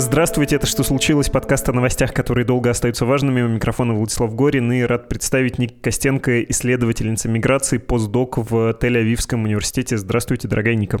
Здравствуйте, это «Что случилось?» Подкаст о новостях, которые долго остаются важными. У микрофона Владислав Горин и рад представить Ник Костенко, исследовательница миграции, постдок в Тель-Авивском университете. Здравствуйте, дорогая Ника.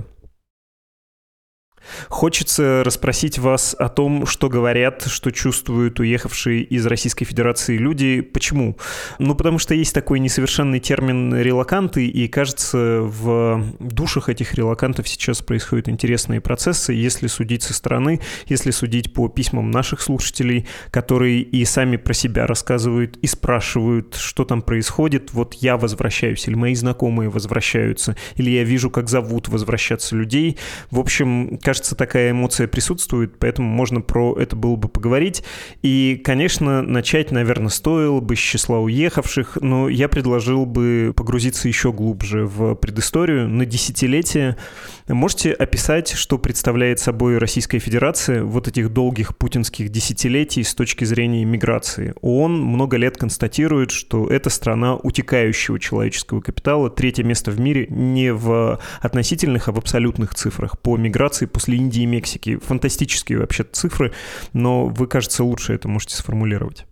Хочется расспросить вас о том, что говорят, что чувствуют уехавшие из Российской Федерации люди. Почему? Ну, потому что есть такой несовершенный термин «релаканты», и, кажется, в душах этих релакантов сейчас происходят интересные процессы, если судить со стороны, если судить по письмам наших слушателей, которые и сами про себя рассказывают, и спрашивают, что там происходит. Вот я возвращаюсь, или мои знакомые возвращаются, или я вижу, как зовут возвращаться людей. В общем, кажется, кажется, такая эмоция присутствует, поэтому можно про это было бы поговорить. И, конечно, начать, наверное, стоило бы с числа уехавших, но я предложил бы погрузиться еще глубже в предысторию на десятилетия. Можете описать, что представляет собой Российская Федерация вот этих долгих путинских десятилетий с точки зрения миграции? ООН много лет констатирует, что это страна утекающего человеческого капитала, третье место в мире не в относительных, а в абсолютных цифрах по миграции после Индии и Мексики. Фантастические вообще цифры, но вы, кажется, лучше это можете сформулировать.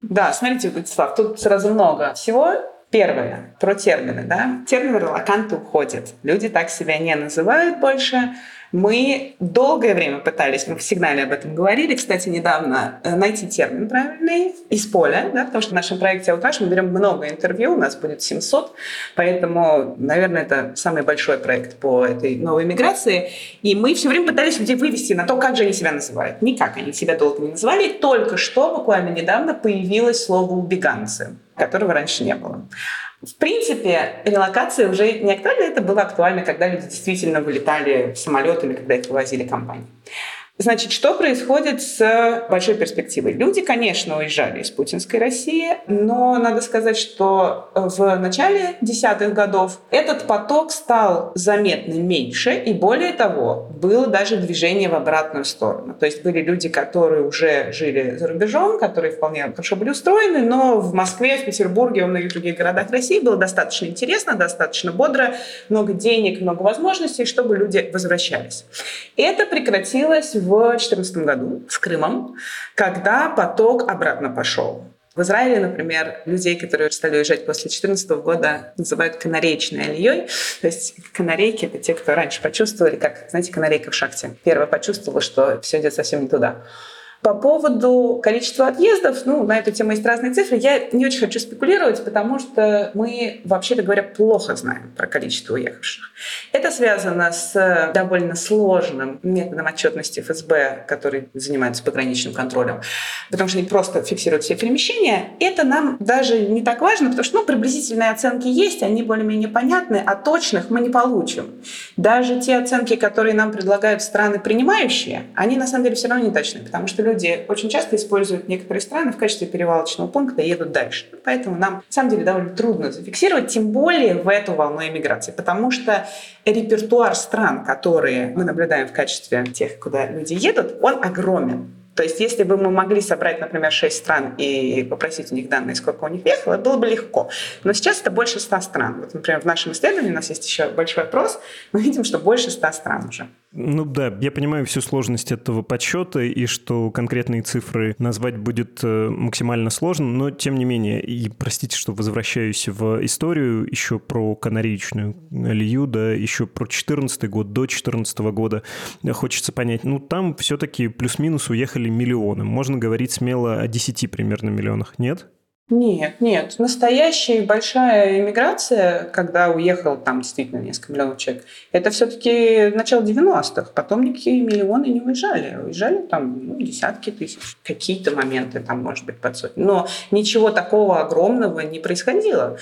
Да, смотрите, Владислав, тут сразу много всего. Первое, про термины. Да? Термины релаканты уходят. Люди так себя не называют больше. Мы долгое время пытались, мы в сигнале об этом говорили, кстати, недавно, э, найти термин правильный из поля, да, потому что в нашем проекте «Аутаж» мы берем много интервью, у нас будет 700, поэтому, наверное, это самый большой проект по этой новой миграции. И мы все время пытались людей вывести на то, как же они себя называют. Никак они себя долго не называли. Только что, буквально недавно, появилось слово «убеганцы», которого раньше не было. В принципе, релокация уже не актуальна. Это было актуально, когда люди действительно вылетали в самолет или когда их вывозили компании. Значит, что происходит с большой перспективой? Люди, конечно, уезжали из путинской России, но надо сказать, что в начале десятых годов этот поток стал заметно меньше, и более того, было даже движение в обратную сторону. То есть были люди, которые уже жили за рубежом, которые вполне хорошо были устроены, но в Москве, в Петербурге, во многих других городах России было достаточно интересно, достаточно бодро, много денег, много возможностей, чтобы люди возвращались. Это прекратилось в 2014 году с Крымом, когда поток обратно пошел. В Израиле, например, людей, которые стали уезжать после 2014 года, называют канареечной алией. То есть канарейки — это те, кто раньше почувствовали, как, знаете, канарейка в шахте. Первая почувствовала, что все идет совсем не туда. По поводу количества отъездов, ну, на эту тему есть разные цифры. Я не очень хочу спекулировать, потому что мы, вообще-то говоря, плохо знаем про количество уехавших. Это связано с довольно сложным методом отчетности ФСБ, который занимается пограничным контролем, потому что они просто фиксируют все перемещения. Это нам даже не так важно, потому что ну, приблизительные оценки есть, они более-менее понятны, а точных мы не получим. Даже те оценки, которые нам предлагают страны принимающие, они на самом деле все равно не точны, потому что люди люди очень часто используют некоторые страны в качестве перевалочного пункта и едут дальше. Поэтому нам, на самом деле, довольно трудно зафиксировать, тем более в эту волну эмиграции, потому что репертуар стран, которые мы наблюдаем в качестве тех, куда люди едут, он огромен. То есть, если бы мы могли собрать, например, 6 стран и попросить у них данные, сколько у них ехало, было бы легко. Но сейчас это больше 100 стран. Вот, например, в нашем исследовании у нас есть еще большой опрос, мы видим, что больше 100 стран уже. Ну да, я понимаю всю сложность этого подсчета и что конкретные цифры назвать будет э, максимально сложно, но тем не менее, и простите, что возвращаюсь в историю еще про канареечную Алию, да, еще про 14 год, до 14 года, хочется понять, ну там все-таки плюс-минус уехали миллионы, можно говорить смело о 10 примерно миллионах, нет? Нет, нет. Настоящая большая иммиграция, когда уехал там действительно несколько миллионов человек, это все-таки начало 90-х. Потом никакие миллионы не уезжали. Уезжали там ну, десятки тысяч. Какие-то моменты там, может быть, под сотню. Но ничего такого огромного не происходило.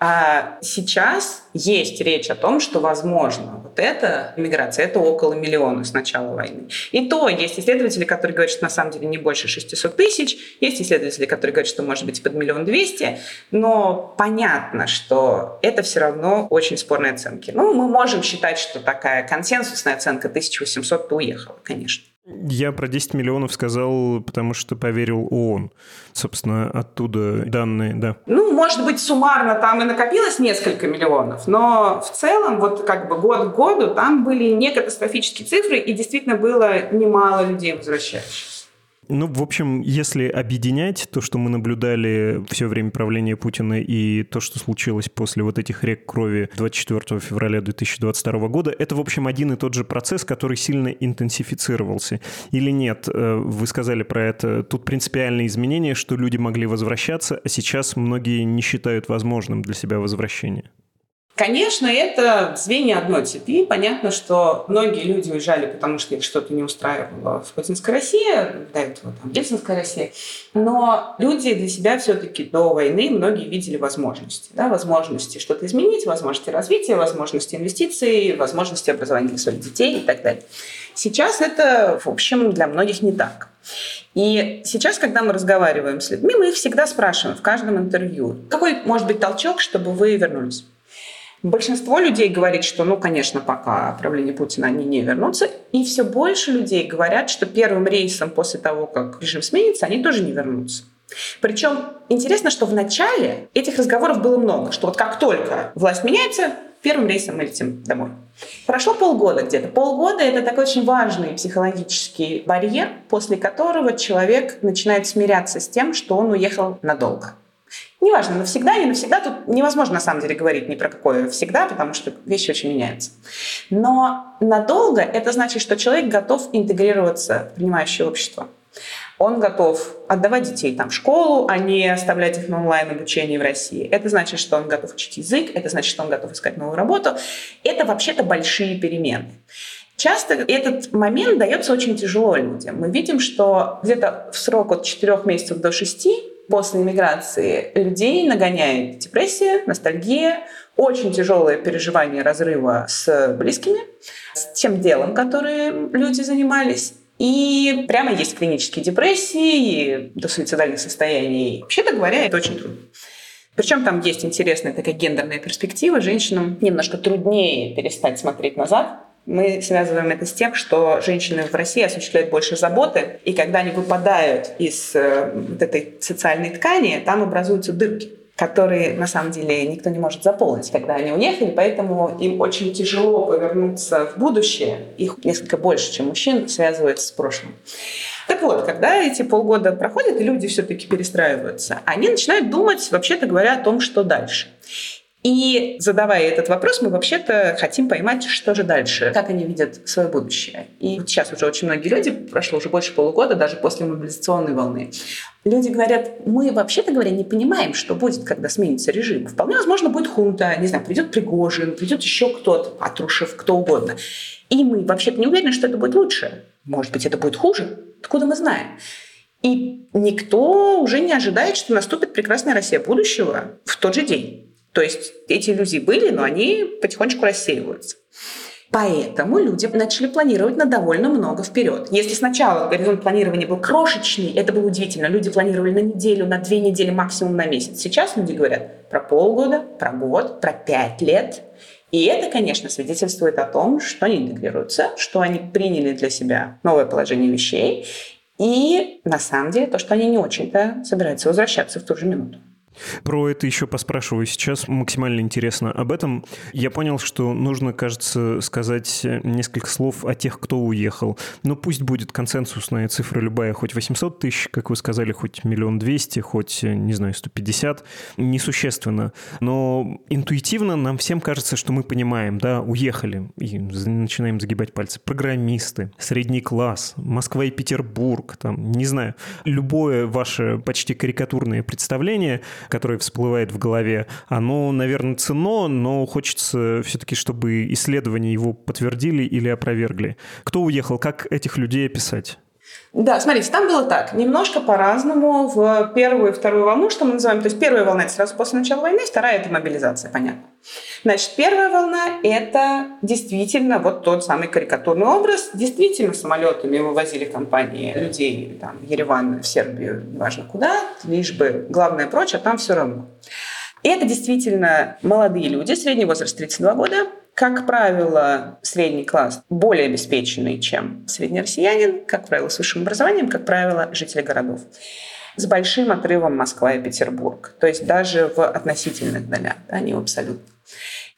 А сейчас есть речь о том, что возможно вот эта миграция, это около миллиона с начала войны. И то есть исследователи, которые говорят, что на самом деле не больше 600 тысяч, есть исследователи, которые говорят, что может быть под миллион двести, но понятно, что это все равно очень спорные оценки. Ну, мы можем считать, что такая консенсусная оценка 1800 уехала, конечно. Я про 10 миллионов сказал, потому что поверил ООН. Собственно, оттуда данные, да. Ну, может быть, суммарно там и накопилось несколько миллионов, но в целом, вот как бы год к году, там были не катастрофические цифры, и действительно было немало людей возвращающихся. Ну, в общем, если объединять то, что мы наблюдали все время правления Путина и то, что случилось после вот этих рек крови 24 февраля 2022 года, это, в общем, один и тот же процесс, который сильно интенсифицировался. Или нет? Э, вы сказали про это. Тут принципиальные изменения, что люди могли возвращаться, а сейчас многие не считают возможным для себя возвращение. Конечно, это звенья одной цепи. Понятно, что многие люди уезжали, потому что их что-то не устраивало в путинской России, до этого там Ельцинской России. Но люди для себя все-таки до войны многие видели возможности. Да, возможности что-то изменить, возможности развития, возможности инвестиций, возможности образования для своих детей и так далее. Сейчас это, в общем, для многих не так. И сейчас, когда мы разговариваем с людьми, мы их всегда спрашиваем в каждом интервью, какой может быть толчок, чтобы вы вернулись? Большинство людей говорит, что, ну, конечно, пока правление Путина они не вернутся. И все больше людей говорят, что первым рейсом после того, как режим сменится, они тоже не вернутся. Причем интересно, что в начале этих разговоров было много, что вот как только власть меняется, первым рейсом мы летим домой. Прошло полгода где-то. Полгода — это такой очень важный психологический барьер, после которого человек начинает смиряться с тем, что он уехал надолго. Неважно, навсегда, не навсегда. Тут невозможно на самом деле говорить ни про какое всегда, потому что вещи очень меняются. Но надолго это значит, что человек готов интегрироваться в принимающее общество. Он готов отдавать детей там в школу, а не оставлять их на онлайн-обучении в России. Это значит, что он готов учить язык, это значит, что он готов искать новую работу. Это вообще-то большие перемены. Часто этот момент дается очень тяжело людям. Мы видим, что где-то в срок от 4 месяцев до 6 после иммиграции людей нагоняет депрессия, ностальгия, очень тяжелое переживание разрыва с близкими, с тем делом, которым люди занимались. И прямо есть клинические депрессии, до суицидальных состояний. Вообще-то говоря, это очень трудно. Причем там есть интересная такая гендерная перспектива. Женщинам немножко труднее перестать смотреть назад, мы связываем это с тем, что женщины в России осуществляют больше заботы, и когда они выпадают из э, вот этой социальной ткани, там образуются дырки которые на самом деле никто не может заполнить, когда они уехали, поэтому им очень тяжело повернуться в будущее. Их несколько больше, чем мужчин, связывается с прошлым. Так вот, когда эти полгода проходят, и люди все-таки перестраиваются, они начинают думать, вообще-то говоря, о том, что дальше. И задавая этот вопрос, мы вообще-то хотим поймать, что же дальше, как они видят свое будущее. И вот сейчас уже очень многие люди, прошло уже больше полугода, даже после мобилизационной волны, люди говорят, мы вообще-то говоря не понимаем, что будет, когда сменится режим. Вполне возможно, будет хунта, не знаю, придет Пригожин, придет еще кто-то, Патрушев, кто угодно. И мы вообще-то не уверены, что это будет лучше. Может быть, это будет хуже. Откуда мы знаем? И никто уже не ожидает, что наступит прекрасная Россия будущего в тот же день. То есть эти иллюзии были, но они потихонечку рассеиваются. Поэтому люди начали планировать на довольно много вперед. Если сначала горизонт планирования был крошечный, это было удивительно. Люди планировали на неделю, на две недели, максимум на месяц. Сейчас люди говорят про полгода, про год, про пять лет. И это, конечно, свидетельствует о том, что они интегрируются, что они приняли для себя новое положение вещей. И на самом деле то, что они не очень-то собираются возвращаться в ту же минуту. Про это еще поспрашиваю сейчас. Максимально интересно об этом. Я понял, что нужно, кажется, сказать несколько слов о тех, кто уехал. Но пусть будет консенсусная цифра любая, хоть 800 тысяч, как вы сказали, хоть миллион двести, хоть, не знаю, 150. Несущественно. Но интуитивно нам всем кажется, что мы понимаем, да, уехали. И начинаем загибать пальцы. Программисты, средний класс, Москва и Петербург, там, не знаю. Любое ваше почти карикатурное представление которое всплывает в голове, оно, наверное, ценно, но хочется все-таки, чтобы исследования его подтвердили или опровергли. Кто уехал? Как этих людей описать? Да, смотрите, там было так, немножко по-разному в первую и вторую волну, что мы называем, то есть первая волна это сразу после начала войны, вторая это мобилизация, понятно. Значит, первая волна это действительно вот тот самый карикатурный образ, действительно самолетами вывозили компании людей там, в Ереван, в Сербию, неважно куда, лишь бы главное прочее, а там все равно. И это действительно молодые люди, средний возраст 32 года, как правило, средний класс более обеспеченный, чем средний россиянин, как правило, с высшим образованием, как правило, жители городов. С большим отрывом Москва и Петербург. То есть даже в относительных долях, да, не в абсолютно.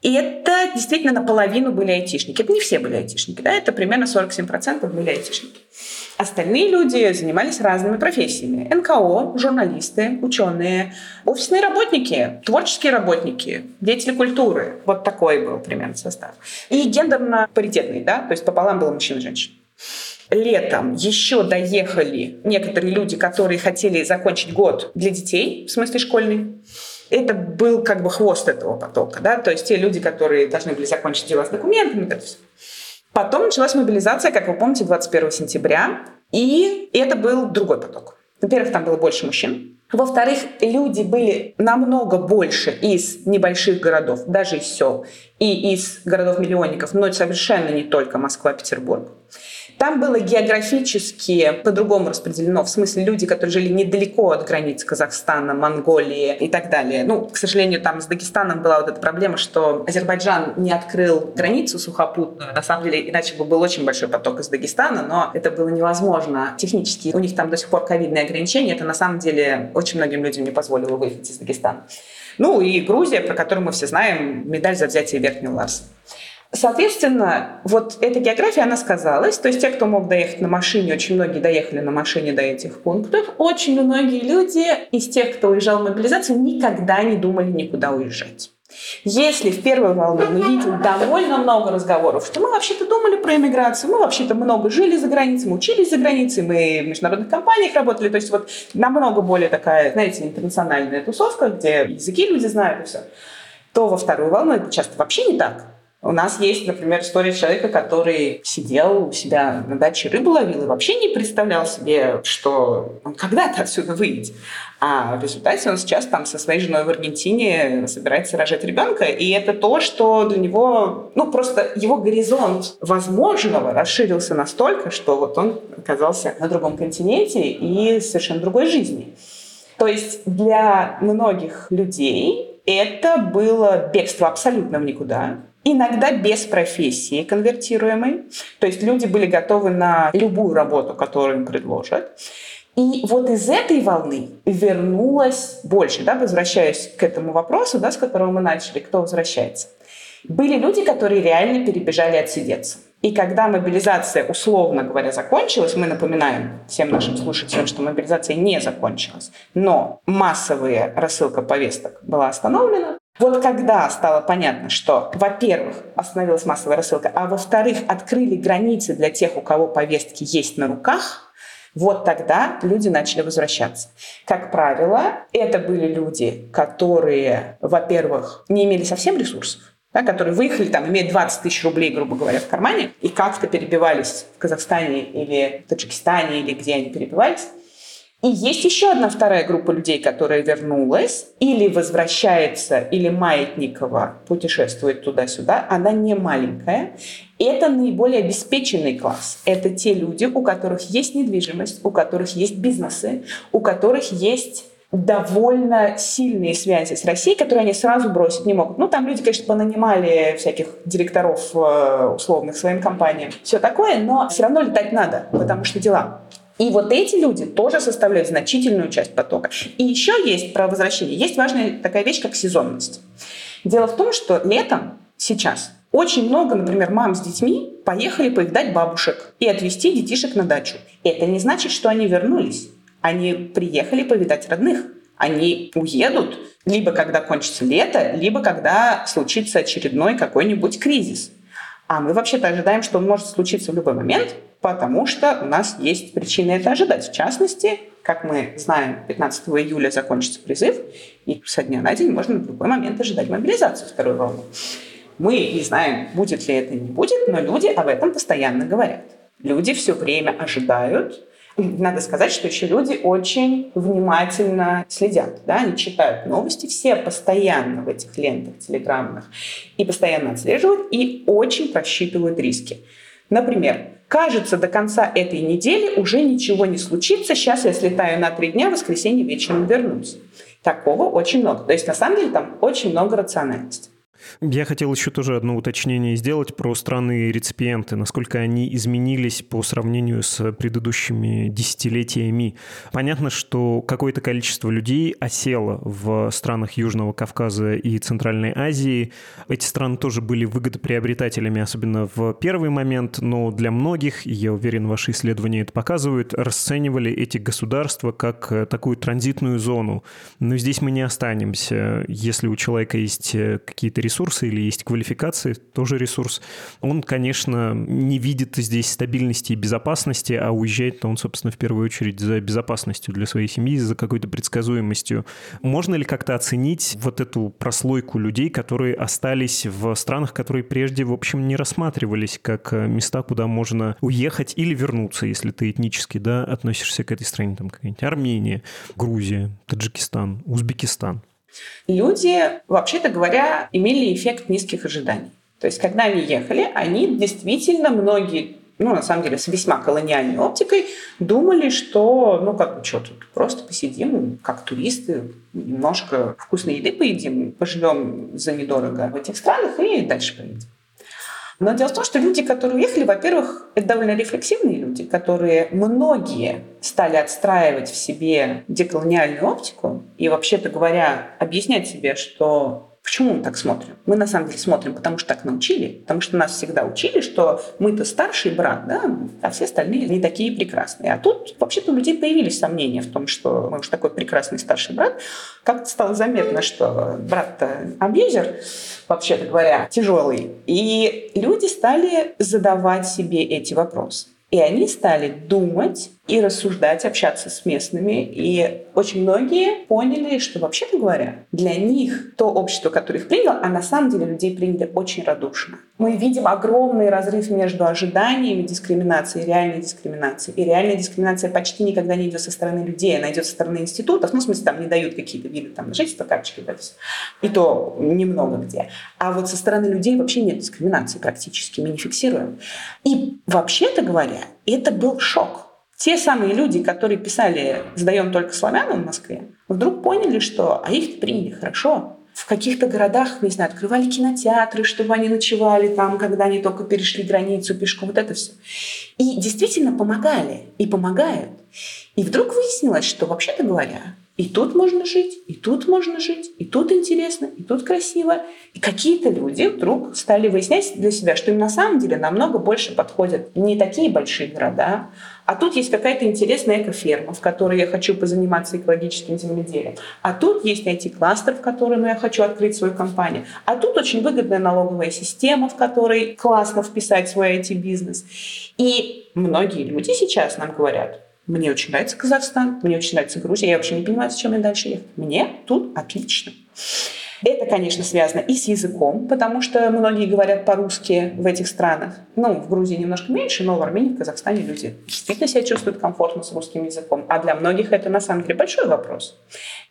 И это действительно наполовину были айтишники. Это не все были айтишники, да, это примерно 47% были айтишники. Остальные люди занимались разными профессиями. НКО, журналисты, ученые, офисные работники, творческие работники, деятели культуры. Вот такой был примерно состав. И гендерно паритетный, да, то есть пополам было мужчин и женщин. Летом еще доехали некоторые люди, которые хотели закончить год для детей, в смысле школьный. Это был как бы хвост этого потока, да, то есть те люди, которые должны были закончить дела с документами, это все. Потом началась мобилизация, как вы помните, 21 сентября, и это был другой поток. Во-первых, там было больше мужчин. Во-вторых, люди были намного больше из небольших городов, даже из сел, и из городов-миллионников, но совершенно не только Москва, Петербург. Там было географически по-другому распределено, в смысле люди, которые жили недалеко от границ Казахстана, Монголии и так далее. Ну, к сожалению, там с Дагестаном была вот эта проблема, что Азербайджан не открыл границу сухопутную. На самом деле, иначе бы был очень большой поток из Дагестана, но это было невозможно технически. У них там до сих пор ковидные ограничения. Это на самом деле очень многим людям не позволило выехать из Дагестана. Ну и Грузия, про которую мы все знаем, медаль за взятие Верхнего Ларса. Соответственно, вот эта география, она сказалась. То есть те, кто мог доехать на машине, очень многие доехали на машине до этих пунктов. Очень многие люди из тех, кто уезжал в мобилизацию, никогда не думали никуда уезжать. Если в первой волне мы видим довольно много разговоров, что мы вообще-то думали про иммиграцию, мы вообще-то много жили за границей, мы учились за границей, мы в международных компаниях работали, то есть вот намного более такая, знаете, интернациональная тусовка, где языки люди знают и все, то во вторую волну это часто вообще не так. У нас есть, например, история человека, который сидел у себя на даче рыбу ловил и вообще не представлял себе, что он когда-то отсюда выйдет. А в результате он сейчас там со своей женой в Аргентине собирается рожать ребенка, и это то, что для него, ну просто его горизонт возможного расширился настолько, что вот он оказался на другом континенте и совершенно другой жизни. То есть для многих людей это было бегство абсолютно в никуда иногда без профессии конвертируемой. То есть люди были готовы на любую работу, которую им предложат. И вот из этой волны вернулось больше, да, возвращаясь к этому вопросу, да, с которого мы начали, кто возвращается. Были люди, которые реально перебежали отсидеться. И когда мобилизация, условно говоря, закончилась, мы напоминаем всем нашим слушателям, что мобилизация не закончилась, но массовая рассылка повесток была остановлена, вот когда стало понятно, что, во-первых, остановилась массовая рассылка, а во-вторых, открыли границы для тех, у кого повестки есть на руках, вот тогда люди начали возвращаться. Как правило, это были люди, которые, во-первых, не имели совсем ресурсов, да, которые выехали, там, имея 20 тысяч рублей, грубо говоря, в кармане, и как-то перебивались в Казахстане или в Таджикистане, или где они перебивались. И есть еще одна вторая группа людей, которая вернулась или возвращается, или маятниково путешествует туда-сюда. Она не маленькая. Это наиболее обеспеченный класс. Это те люди, у которых есть недвижимость, у которых есть бизнесы, у которых есть довольно сильные связи с Россией, которые они сразу бросить не могут. Ну, там люди, конечно, понанимали всяких директоров э, условных своим компаниям, все такое, но все равно летать надо, потому что дела. И вот эти люди тоже составляют значительную часть потока. И еще есть про возвращение. Есть важная такая вещь, как сезонность. Дело в том, что летом сейчас очень много, например, мам с детьми поехали повидать бабушек и отвезти детишек на дачу. Это не значит, что они вернулись. Они приехали повидать родных. Они уедут либо когда кончится лето, либо когда случится очередной какой-нибудь кризис. А мы вообще-то ожидаем, что он может случиться в любой момент, потому что у нас есть причины это ожидать. В частности, как мы знаем, 15 июля закончится призыв, и со дня на день можно в любой момент ожидать мобилизацию второй волны. Мы не знаем, будет ли это, не будет, но люди об этом постоянно говорят. Люди все время ожидают. Надо сказать, что еще люди очень внимательно следят, да, они читают новости, все постоянно в этих лентах телеграммных и постоянно отслеживают и очень просчитывают риски. Например, Кажется, до конца этой недели уже ничего не случится. Сейчас я слетаю на три дня, в воскресенье вечером вернусь. Такого очень много. То есть, на самом деле, там очень много рациональности. Я хотел еще тоже одно уточнение сделать про страны-реципиенты, насколько они изменились по сравнению с предыдущими десятилетиями. Понятно, что какое-то количество людей осело в странах Южного Кавказа и Центральной Азии. Эти страны тоже были выгодоприобретателями, особенно в первый момент, но для многих, я уверен, ваши исследования это показывают, расценивали эти государства как э, такую транзитную зону. Но здесь мы не останемся. Если у человека есть э, какие-то ресурсы или есть квалификации, тоже ресурс, он, конечно, не видит здесь стабильности и безопасности, а уезжает он, собственно, в первую очередь за безопасностью для своей семьи, за какой-то предсказуемостью. Можно ли как-то оценить вот эту прослойку людей, которые остались в странах, которые прежде, в общем, не рассматривались как места, куда можно уехать или вернуться, если ты этнически да, относишься к этой стране, там какая-нибудь Армения, Грузия, Таджикистан, Узбекистан? Люди, вообще-то говоря, имели эффект низких ожиданий. То есть, когда они ехали, они действительно многие ну, на самом деле, с весьма колониальной оптикой, думали, что, ну, как бы, что тут, просто посидим, как туристы, немножко вкусной еды поедим, поживем за недорого в этих странах и дальше поедем. Но дело в том, что люди, которые уехали, во-первых, это довольно рефлексивные люди, которые многие стали отстраивать в себе деколониальную оптику и, вообще-то говоря, объяснять себе, что Почему мы так смотрим? Мы на самом деле смотрим, потому что так научили, потому что нас всегда учили, что мы-то старший брат, да, а все остальные не такие прекрасные. А тут вообще-то у людей появились сомнения в том, что мы уж такой прекрасный старший брат. Как-то стало заметно, что брат-то абьюзер, вообще-то говоря, тяжелый. И люди стали задавать себе эти вопросы. И они стали думать и рассуждать, общаться с местными. И очень многие поняли, что, вообще-то говоря, для них то общество, которое их приняло, а на самом деле людей приняли очень радушно. Мы видим огромный разрыв между ожиданиями дискриминации и реальной дискриминацией. И реальная дискриминация почти никогда не идет со стороны людей, она идет со стороны институтов. Ну, в смысле, там не дают какие-то виды там, жительства, карточки, это все. И то немного где. А вот со стороны людей вообще нет дискриминации практически, мы не фиксируем. И вообще-то говоря, это был шок те самые люди, которые писали «сдаем только славянам» в Москве, вдруг поняли, что а их приняли хорошо. В каких-то городах, не знаю, открывали кинотеатры, чтобы они ночевали там, когда они только перешли границу пешком, вот это все. И действительно помогали, и помогают. И вдруг выяснилось, что, вообще-то говоря, и тут можно жить, и тут можно жить, и тут интересно, и тут красиво. И какие-то люди вдруг стали выяснять для себя, что им на самом деле намного больше подходят не такие большие города, а тут есть какая-то интересная экоферма, в которой я хочу позаниматься экологическим земледелием. А тут есть IT-кластер, в котором я хочу открыть свою компанию. А тут очень выгодная налоговая система, в которой классно вписать свой IT-бизнес. И многие люди сейчас нам говорят, мне очень нравится Казахстан, мне очень нравится Грузия, я вообще не понимаю, зачем мне дальше ехать. Мне тут отлично. Это, конечно, связано и с языком, потому что многие говорят по-русски в этих странах. Ну, в Грузии немножко меньше, но в Армении, в Казахстане люди действительно себя чувствуют комфортно с русским языком. А для многих это, на самом деле, большой вопрос.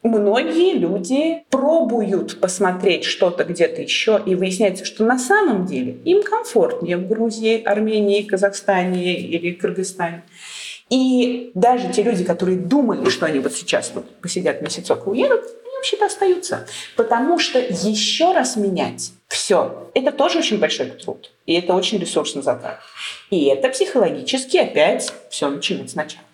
Многие люди пробуют посмотреть что-то где-то еще, и выясняется, что на самом деле им комфортнее в Грузии, Армении, Казахстане или Кыргызстане. И даже те люди, которые думали, что они вот сейчас вот посидят месяцок и уедут, вообще-то остаются. Потому что еще раз менять все, это тоже очень большой труд. И это очень ресурсно затратно. И это психологически опять все начинать сначала.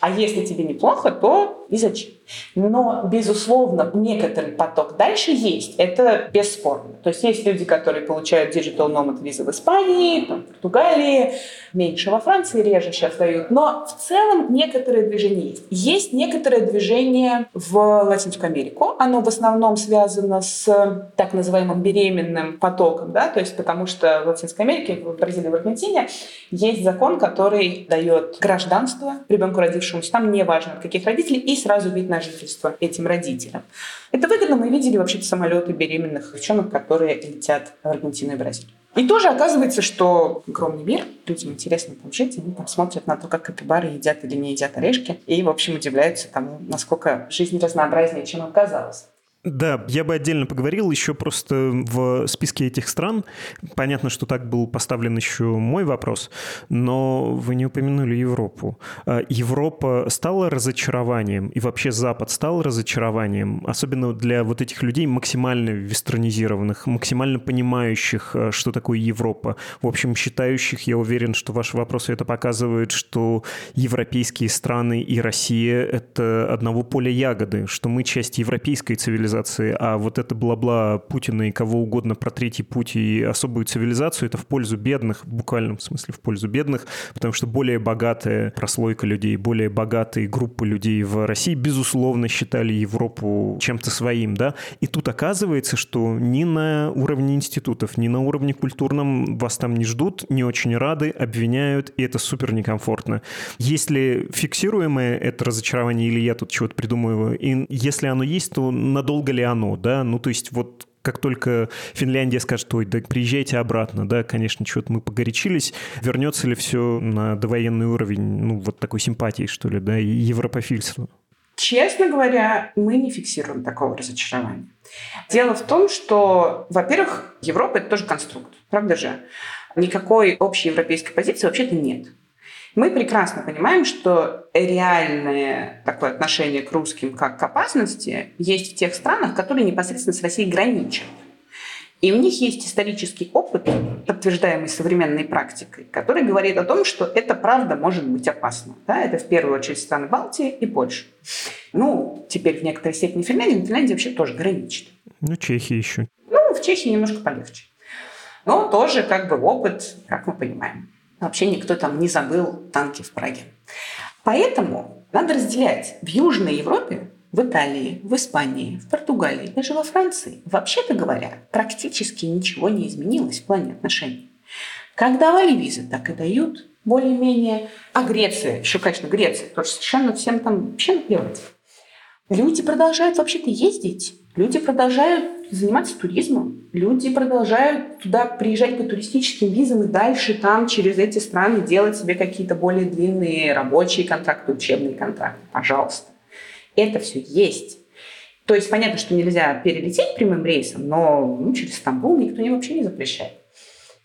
А если тебе неплохо, то и зачем? Но, безусловно, некоторый поток дальше есть. Это бесспорно. То есть есть люди, которые получают Digital Nomad визы в Испании, там, в Португалии, меньше во Франции, реже сейчас дают. Но в целом некоторое движение есть. Есть некоторое движение в Латинскую Америку. Оно в основном связано с так называемым беременным потоком, да, то есть потому что в Латинской Америке, в Бразилии, в Аргентине есть закон, который дает гражданство ребенку родившемуся, там не важно от каких родителей, и сразу вид на жительство этим родителям. Это выгодно. Мы видели вообще самолеты беременных девчонок, которые летят в Аргентину и Бразилию. И тоже оказывается, что огромный мир, людям интересно там жить, они там смотрят на то, как капибары едят или не едят орешки, и, в общем, удивляются тому, насколько жизнь разнообразнее, чем им казалось. Да, я бы отдельно поговорил еще просто в списке этих стран. Понятно, что так был поставлен еще мой вопрос, но вы не упомянули Европу. А, Европа стала разочарованием, и вообще Запад стал разочарованием, особенно для вот этих людей максимально вестернизированных, максимально понимающих, а, что такое Европа. В общем, считающих, я уверен, что ваши вопросы это показывают, что европейские страны и Россия — это одного поля ягоды, что мы часть европейской цивилизации, цивилизации, а вот это бла-бла Путина и кого угодно про третий путь и особую цивилизацию, это в пользу бедных, в буквальном смысле в пользу бедных, потому что более богатая прослойка людей, более богатые группы людей в России, безусловно, считали Европу чем-то своим, да, и тут оказывается, что ни на уровне институтов, ни на уровне культурном вас там не ждут, не очень рады, обвиняют, и это супер некомфортно. Если фиксируемое это разочарование, или я тут чего-то придумываю, и если оно есть, то надолго оно, да, ну, то есть вот как только Финляндия скажет, ой, да приезжайте обратно, да, конечно, что-то мы погорячились, вернется ли все на довоенный уровень, ну, вот такой симпатии, что ли, да, и европофильства? Честно говоря, мы не фиксируем такого разочарования. Дело в том, что, во-первых, Европа — это тоже конструкт, правда же? Никакой общей европейской позиции вообще-то нет. Мы прекрасно понимаем, что реальное такое отношение к русским как к опасности есть в тех странах, которые непосредственно с Россией граничат. И у них есть исторический опыт, подтверждаемый современной практикой, который говорит о том, что это правда может быть опасно. Да? Это в первую очередь страны Балтии и Польши. Ну, теперь в некоторой степени Финляндия, но Финляндия вообще тоже граничит. Ну, Чехия еще. Ну, в Чехии немножко полегче. Но тоже как бы опыт, как мы понимаем. Вообще никто там не забыл танки в Праге. Поэтому надо разделять. В Южной Европе, в Италии, в Испании, в Португалии, даже во Франции, вообще-то говоря, практически ничего не изменилось в плане отношений. Как давали визы, так и дают более-менее. А Греция, еще, конечно, Греция, тоже совершенно всем там вообще наплевать. Люди продолжают вообще-то ездить, люди продолжают заниматься туризмом. Люди продолжают туда приезжать по туристическим визам и дальше там через эти страны делать себе какие-то более длинные рабочие контракты, учебные контракты. Пожалуйста. Это все есть. То есть понятно, что нельзя перелететь прямым рейсом, но ну, через Стамбул никто не вообще не запрещает.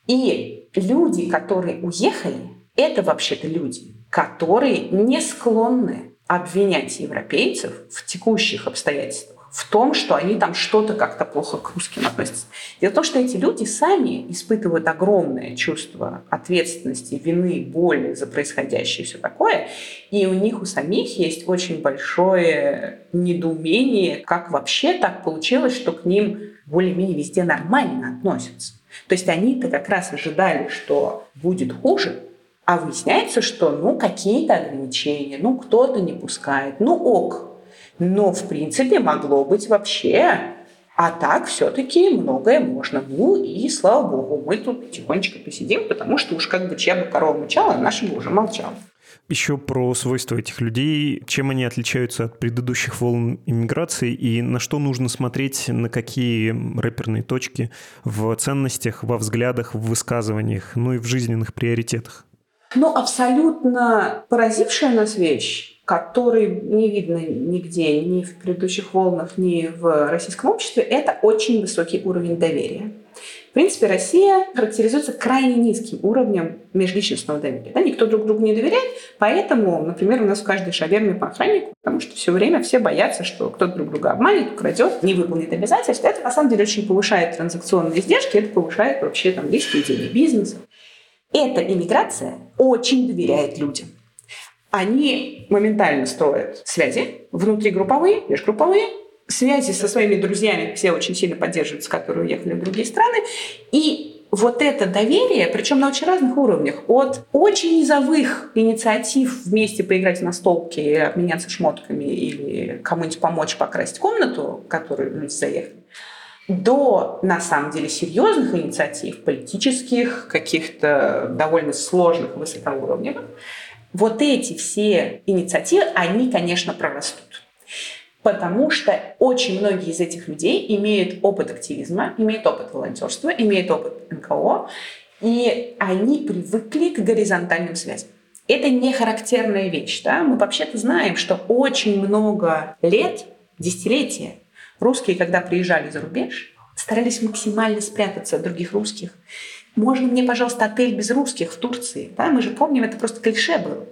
И люди, которые уехали, это вообще-то люди, которые не склонны обвинять европейцев в текущих обстоятельствах в том, что они там что-то как-то плохо к русским относятся. Дело в том, что эти люди сами испытывают огромное чувство ответственности, вины, боли за происходящее и все такое, и у них у самих есть очень большое недоумение, как вообще так получилось, что к ним более-менее везде нормально относятся. То есть они-то как раз ожидали, что будет хуже, а выясняется, что ну какие-то ограничения, ну кто-то не пускает, ну ок, но, в принципе, могло быть вообще. А так все-таки многое можно. Ну и слава богу, мы тут тихонечко посидим, потому что уж как бы чья бы корова мычала, наша бы уже молчала. Еще про свойства этих людей, чем они отличаются от предыдущих волн иммиграции и на что нужно смотреть, на какие рэперные точки в ценностях, во взглядах, в высказываниях, ну и в жизненных приоритетах. Ну, абсолютно поразившая нас вещь который не видно нигде, ни в предыдущих волнах, ни в российском обществе, это очень высокий уровень доверия. В принципе, Россия характеризуется крайне низким уровнем межличностного доверия. Да, никто друг другу не доверяет, поэтому, например, у нас в каждой шаверме по охраннику, потому что все время все боятся, что кто-то друг друга обманет, украдет, не выполнит обязательства. Это, на самом деле, очень повышает транзакционные издержки, это повышает вообще там, риск ведения бизнеса. Эта иммиграция очень доверяет людям они моментально строят связи внутригрупповые, межгрупповые, связи со своими друзьями все очень сильно поддерживаются, которые уехали в другие страны. И вот это доверие, причем на очень разных уровнях, от очень низовых инициатив вместе поиграть на столке, обменяться шмотками или кому-нибудь помочь покрасить комнату, которую люди заехали, до, на самом деле, серьезных инициатив, политических, каких-то довольно сложных, высокоуровневых, вот эти все инициативы, они, конечно, прорастут. Потому что очень многие из этих людей имеют опыт активизма, имеют опыт волонтерства, имеют опыт НКО, и они привыкли к горизонтальным связям. Это не характерная вещь. Да? Мы вообще-то знаем, что очень много лет, десятилетия, Русские, когда приезжали за рубеж, старались максимально спрятаться от других русских. Можно мне, пожалуйста, отель без русских в Турции? Да, мы же помним, это просто клише было.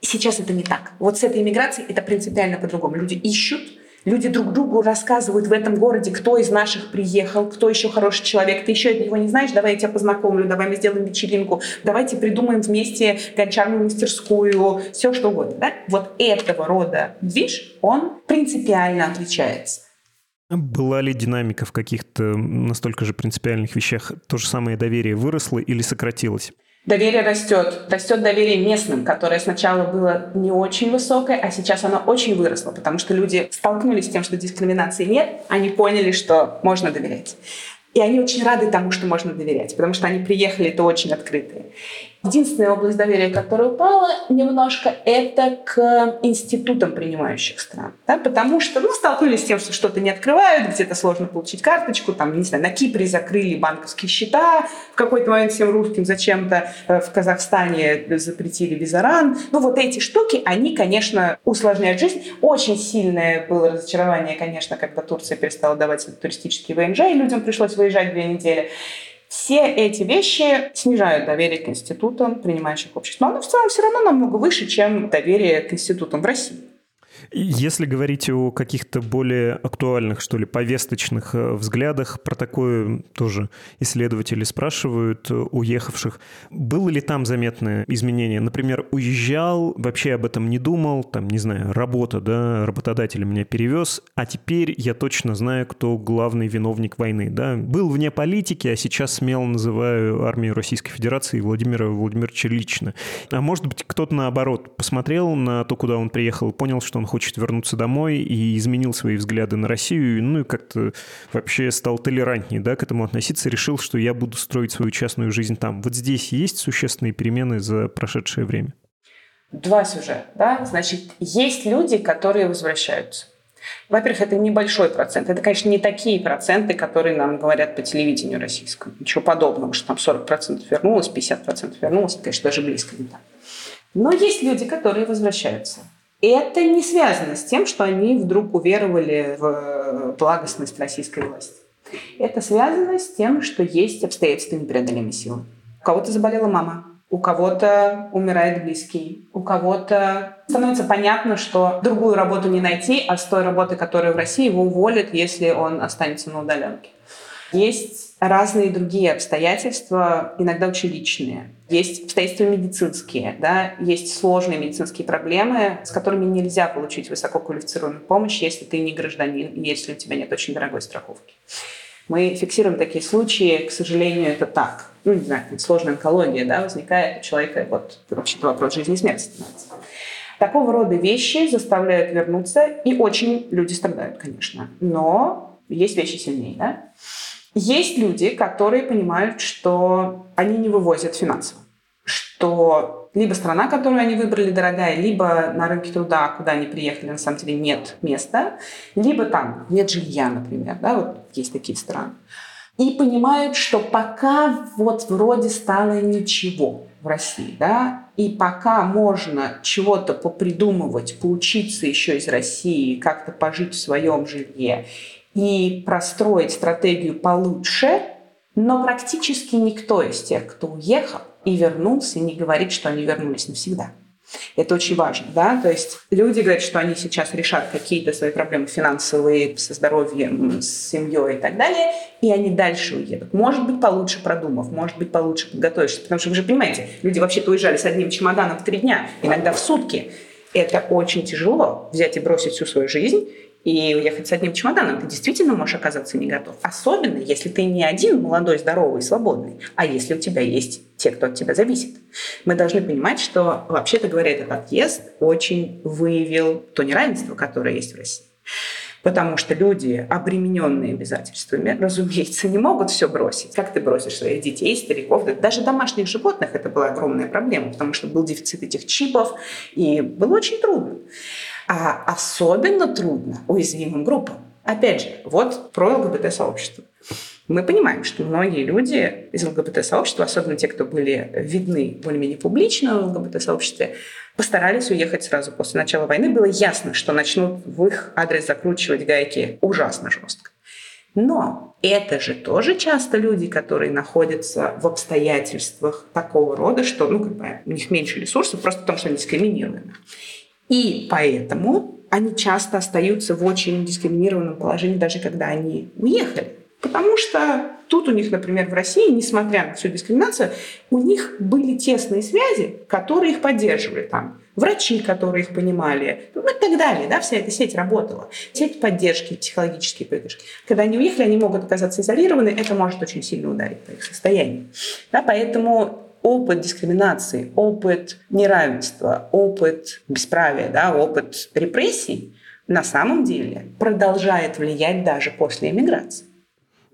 И сейчас это не так. Вот с этой иммиграцией это принципиально по-другому. Люди ищут, люди друг другу рассказывают в этом городе, кто из наших приехал, кто еще хороший человек. Ты еще его не знаешь, давай я тебя познакомлю, давай мы сделаем вечеринку, давайте придумаем вместе гончарную мастерскую, все что угодно. Да? Вот этого рода движ, он принципиально отличается. Была ли динамика в каких-то настолько же принципиальных вещах? То же самое доверие выросло или сократилось? Доверие растет. Растет доверие местным, которое сначала было не очень высокое, а сейчас оно очень выросло, потому что люди столкнулись с тем, что дискриминации нет, они поняли, что можно доверять. И они очень рады тому, что можно доверять, потому что они приехали, это очень открытые. Единственная область доверия, которая упала немножко, это к институтам принимающих стран. Да, потому что ну, столкнулись с тем, что что-то не открывают, где-то сложно получить карточку, там, не знаю, на Кипре закрыли банковские счета, в какой-то момент всем русским зачем-то э, в Казахстане запретили визаран. Ну вот эти штуки, они, конечно, усложняют жизнь. Очень сильное было разочарование, конечно, когда Турция перестала давать туристические ВНЖ, и людям пришлось выезжать две недели. Все эти вещи снижают доверие к институтам принимающих обществ. Но оно в целом все равно намного выше, чем доверие к институтам в России. Если говорить о каких-то более актуальных, что ли, повесточных э, взглядах, про такое тоже исследователи спрашивают э, уехавших. Было ли там заметное изменение? Например, уезжал, вообще об этом не думал, там, не знаю, работа, да, работодатель меня перевез, а теперь я точно знаю, кто главный виновник войны, да. Был вне политики, а сейчас смело называю армию Российской Федерации Владимира Владимировича лично. А может быть, кто-то наоборот посмотрел на то, куда он приехал, понял, что он хочет вернуться домой и изменил свои взгляды на Россию, ну и как-то вообще стал толерантнее да, к этому относиться, решил, что я буду строить свою частную жизнь там. Вот здесь есть существенные перемены за прошедшее время? Два сюжета. Да? Значит, есть люди, которые возвращаются. Во-первых, это небольшой процент. Это, конечно, не такие проценты, которые нам говорят по телевидению российскому. Ничего подобного, что там 40% вернулось, 50% вернулось. Это, конечно, даже близко не так. Но есть люди, которые возвращаются. Это не связано с тем, что они вдруг уверовали в благостность российской власти. Это связано с тем, что есть обстоятельства непреодолимой силы. У кого-то заболела мама, у кого-то умирает близкий, у кого-то становится понятно, что другую работу не найти, а с той работы, которая в России, его уволят, если он останется на удаленке. Есть разные другие обстоятельства, иногда очень личные. Есть обстоятельства медицинские, да, есть сложные медицинские проблемы, с которыми нельзя получить высококвалифицированную помощь, если ты не гражданин, если у тебя нет очень дорогой страховки. Мы фиксируем такие случаи, к сожалению, это так. Ну, не знаю, сложная онкология, да, возникает у человека, вот, вообще-то вопрос жизни и смерти становится. Такого рода вещи заставляют вернуться, и очень люди страдают, конечно. Но есть вещи сильнее, да? Есть люди, которые понимают, что они не вывозят финансово, что либо страна, которую они выбрали, дорогая, либо на рынке труда, куда они приехали, на самом деле нет места, либо там нет жилья, например, да, вот есть такие страны. И понимают, что пока вот вроде стало ничего в России, да, и пока можно чего-то попридумывать, поучиться еще из России, как-то пожить в своем жилье и простроить стратегию получше, но практически никто из тех, кто уехал и вернулся, не говорит, что они вернулись навсегда. Это очень важно, да, то есть люди говорят, что они сейчас решат какие-то свои проблемы финансовые, со здоровьем, с семьей и так далее, и они дальше уедут. Может быть, получше продумав, может быть, получше подготовившись, потому что вы же понимаете, люди вообще-то уезжали с одним чемоданом в три дня, иногда в сутки. Это очень тяжело взять и бросить всю свою жизнь и уехать с одним чемоданом, ты действительно можешь оказаться не готов. Особенно, если ты не один молодой, здоровый, свободный, а если у тебя есть те, кто от тебя зависит. Мы должны понимать, что, вообще-то говоря, этот отъезд очень выявил то неравенство, которое есть в России. Потому что люди, обремененные обязательствами, разумеется, не могут все бросить. Как ты бросишь своих детей, стариков, даже домашних животных это была огромная проблема, потому что был дефицит этих чипов, и было очень трудно. А особенно трудно уязвимым группам. Опять же, вот про ЛГБТ-сообщество. Мы понимаем, что многие люди из ЛГБТ-сообщества, особенно те, кто были видны более-менее публично в ЛГБТ-сообществе, постарались уехать сразу после начала войны. Было ясно, что начнут в их адрес закручивать гайки ужасно жестко. Но это же тоже часто люди, которые находятся в обстоятельствах такого рода, что ну, как бы, у них меньше ресурсов, просто потому что они дискриминированы. И поэтому они часто остаются в очень дискриминированном положении, даже когда они уехали. Потому что тут у них, например, в России, несмотря на всю дискриминацию, у них были тесные связи, которые их поддерживали. Там врачи, которые их понимали, ну и так далее. Да, вся эта сеть работала. Сеть поддержки, психологические поддержки. Когда они уехали, они могут оказаться изолированы, это может очень сильно ударить по их состоянию. Да, поэтому опыт дискриминации, опыт неравенства, опыт бесправия, да, опыт репрессий на самом деле продолжает влиять даже после эмиграции.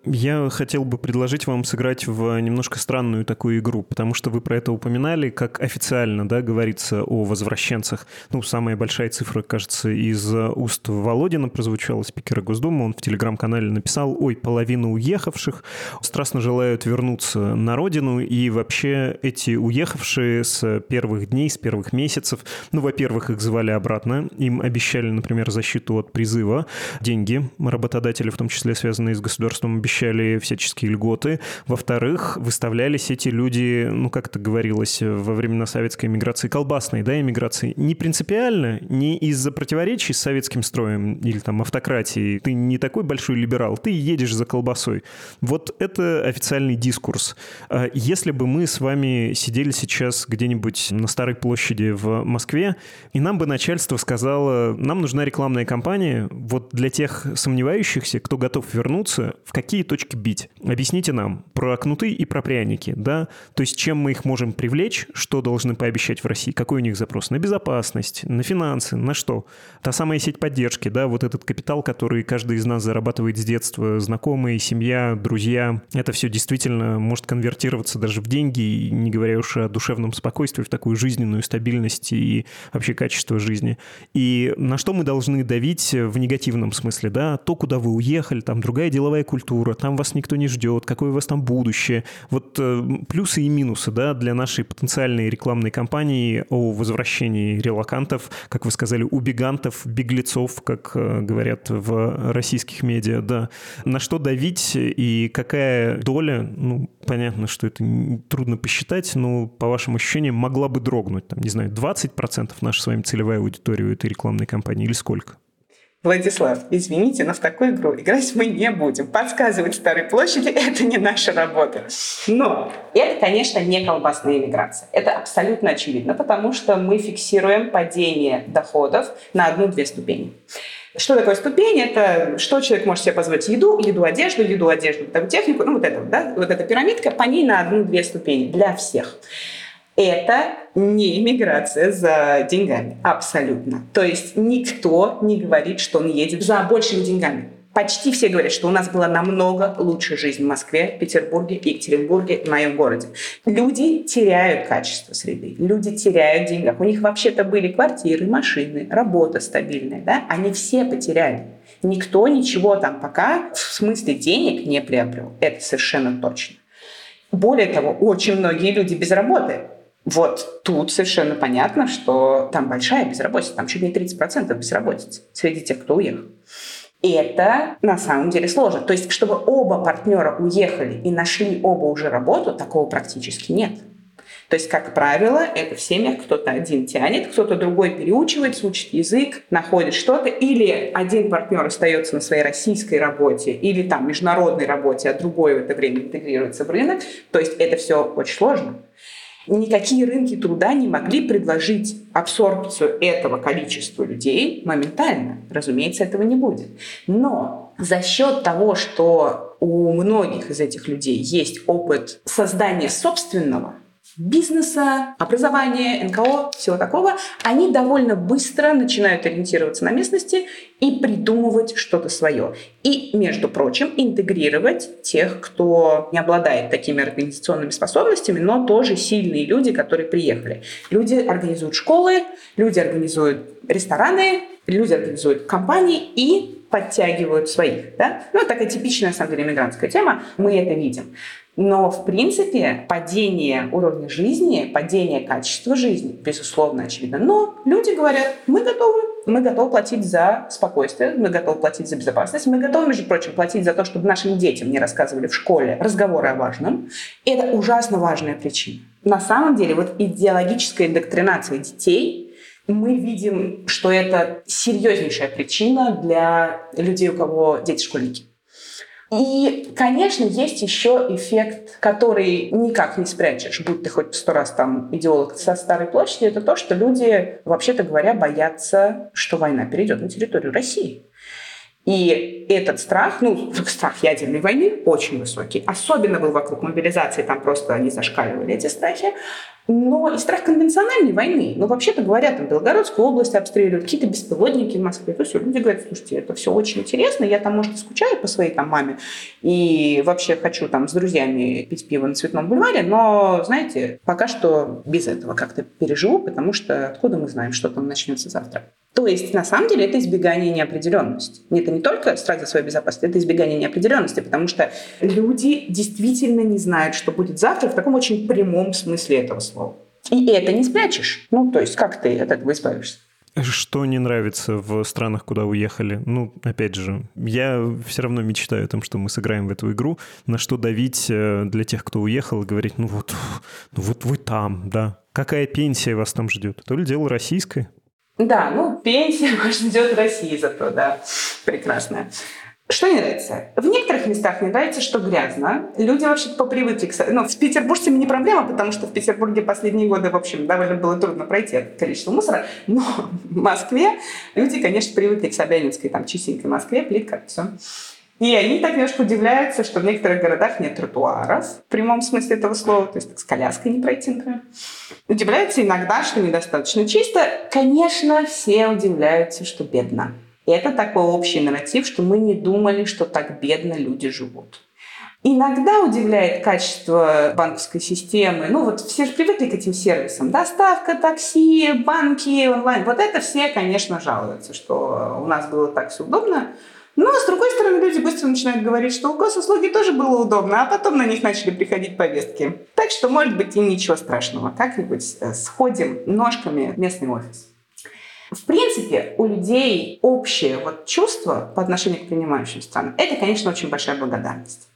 Я хотел бы предложить вам сыграть в немножко странную такую игру, потому что вы про это упоминали, как официально, да, говорится о возвращенцах. Ну, самая большая цифра, кажется, из уст Володина прозвучала, спикера Госдумы. Он в телеграм-канале написал, ой, половина уехавших страстно желают вернуться на родину, и вообще эти уехавшие с первых дней, с первых месяцев, ну, во-первых, их звали обратно, им обещали, например, защиту от призыва, деньги работодатели, в том числе связанные с государством, обещали всяческие льготы. Во-вторых, выставлялись эти люди, ну, как это говорилось во времена советской эмиграции, колбасной, да, эмиграции, не принципиально, не из-за противоречий с советским строем или там автократией. Ты не такой большой либерал, ты едешь за колбасой. Вот это официальный дискурс. А если бы мы с вами сидели сейчас где-нибудь на Старой площади в Москве, и нам бы начальство сказало, нам нужна рекламная кампания вот для тех сомневающихся, кто готов вернуться, в какие какие точки бить? Объясните нам про кнуты и про пряники, да? То есть чем мы их можем привлечь, что должны пообещать в России, какой у них запрос? На безопасность, на финансы, на что? Та самая сеть поддержки, да, вот этот капитал, который каждый из нас зарабатывает с детства, знакомые, семья, друзья, это все действительно может конвертироваться даже в деньги, не говоря уж о душевном спокойствии, в такую жизненную стабильность и вообще качество жизни. И на что мы должны давить в негативном смысле, да? То, куда вы уехали, там другая деловая культура, культура, там вас никто не ждет, какое у вас там будущее. Вот э, плюсы и минусы да, для нашей потенциальной рекламной кампании о возвращении релакантов, как вы сказали, убегантов, беглецов, как э, говорят в российских медиа, да. На что давить и какая доля, ну, понятно, что это трудно посчитать, но по вашим ощущениям могла бы дрогнуть, там, не знаю, 20% наша с вами целевая аудитория у этой рекламной кампании или сколько? Владислав, извините, но в такую игру играть мы не будем. Подсказывать Старой площади – это не наша работа. Но это, конечно, не колбасная иммиграция. Это абсолютно очевидно, потому что мы фиксируем падение доходов на одну-две ступени. Что такое ступень? Это что человек может себе позволить? Еду, еду, одежду, еду, одежду, там, технику, ну вот это, да, вот эта пирамидка, по ней на одну-две ступени для всех это не иммиграция за деньгами. Абсолютно. То есть никто не говорит, что он едет за большими деньгами. Почти все говорят, что у нас была намного лучше жизнь в Москве, Петербурге, Екатеринбурге, в моем городе. Люди теряют качество среды, люди теряют деньги. У них вообще-то были квартиры, машины, работа стабильная. Да? Они все потеряли. Никто ничего там пока в смысле денег не приобрел. Это совершенно точно. Более того, очень многие люди без работы. Вот тут совершенно понятно, что там большая безработица, там чуть не 30% безработицы среди тех, кто уехал. Это на самом деле сложно. То есть, чтобы оба партнера уехали и нашли оба уже работу, такого практически нет. То есть, как правило, это в семьях кто-то один тянет, кто-то другой переучивается, учит язык, находит что-то, или один партнер остается на своей российской работе или там международной работе, а другой в это время интегрируется в рынок. То есть это все очень сложно никакие рынки труда не могли предложить абсорбцию этого количества людей моментально. Разумеется, этого не будет. Но за счет того, что у многих из этих людей есть опыт создания собственного бизнеса, образования, НКО, всего такого, они довольно быстро начинают ориентироваться на местности и придумывать что-то свое. И, между прочим, интегрировать тех, кто не обладает такими организационными способностями, но тоже сильные люди, которые приехали. Люди организуют школы, люди организуют рестораны, люди организуют компании и подтягивают своих. Да? Ну, такая типичная, на самом деле, мигрантская тема. Мы это видим. Но, в принципе, падение уровня жизни, падение качества жизни, безусловно, очевидно. Но люди говорят, мы готовы, мы готовы платить за спокойствие, мы готовы платить за безопасность, мы готовы, между прочим, платить за то, чтобы нашим детям не рассказывали в школе разговоры о важном. Это ужасно важная причина. На самом деле, вот идеологическая индоктринация детей мы видим, что это серьезнейшая причина для людей, у кого дети школьники. И, конечно, есть еще эффект, который никак не спрячешь, будь ты хоть сто раз там идеолог со Старой площади, это то, что люди, вообще-то говоря, боятся, что война перейдет на территорию России. И этот страх, ну, страх ядерной войны очень высокий. Особенно был вокруг мобилизации, там просто они зашкаливали, эти страхи. Но и страх конвенциональной войны. Ну, вообще-то говорят, там Белгородскую область обстреливают, какие-то беспилотники в Москве. То есть люди говорят, слушайте, это все очень интересно, я там, может, скучаю по своей там маме и вообще хочу там с друзьями пить пиво на Цветном бульваре, но, знаете, пока что без этого как-то переживу, потому что откуда мы знаем, что там начнется завтра. То есть, на самом деле, это избегание неопределенности. Это не только страх за свою безопасность, это избегание неопределенности, потому что люди действительно не знают, что будет завтра в таком очень прямом смысле этого слова. И это не спрячешь. Ну, то есть, как ты от этого избавишься? Что не нравится в странах, куда уехали? Ну, опять же, я все равно мечтаю о том, что мы сыграем в эту игру, на что давить э, для тех, кто уехал, говорить, ну вот, ну вот вы там, да. Какая пенсия вас там ждет? То ли дело российское? Да, ну, пенсия вас ждет России зато, да. Прекрасная. Что не нравится? В некоторых местах не нравится, что грязно. Люди вообще попривыкли к... Ну, с петербуржцами не проблема, потому что в Петербурге последние годы, в общем, довольно было трудно пройти от количества мусора. Но в Москве люди, конечно, привыкли к Собянинской, там, чистенькой Москве, плитка, все. И они так немножко удивляются, что в некоторых городах нет тротуаров, в прямом смысле этого слова, то есть с коляской не пройти, например. Удивляются иногда, что недостаточно чисто. Конечно, все удивляются, что бедно. И это такой общий нарратив, что мы не думали, что так бедно люди живут. Иногда удивляет качество банковской системы. Ну вот все же привыкли к этим сервисам. Доставка, такси, банки, онлайн. Вот это все, конечно, жалуются, что у нас было так все удобно. Но, с другой стороны, люди быстро начинают говорить, что у госуслуги тоже было удобно, а потом на них начали приходить повестки. Так что, может быть, и ничего страшного. Как-нибудь э, сходим ножками в местный офис. В принципе, у людей общее вот чувство по отношению к принимающим странам – это, конечно, очень большая благодарность.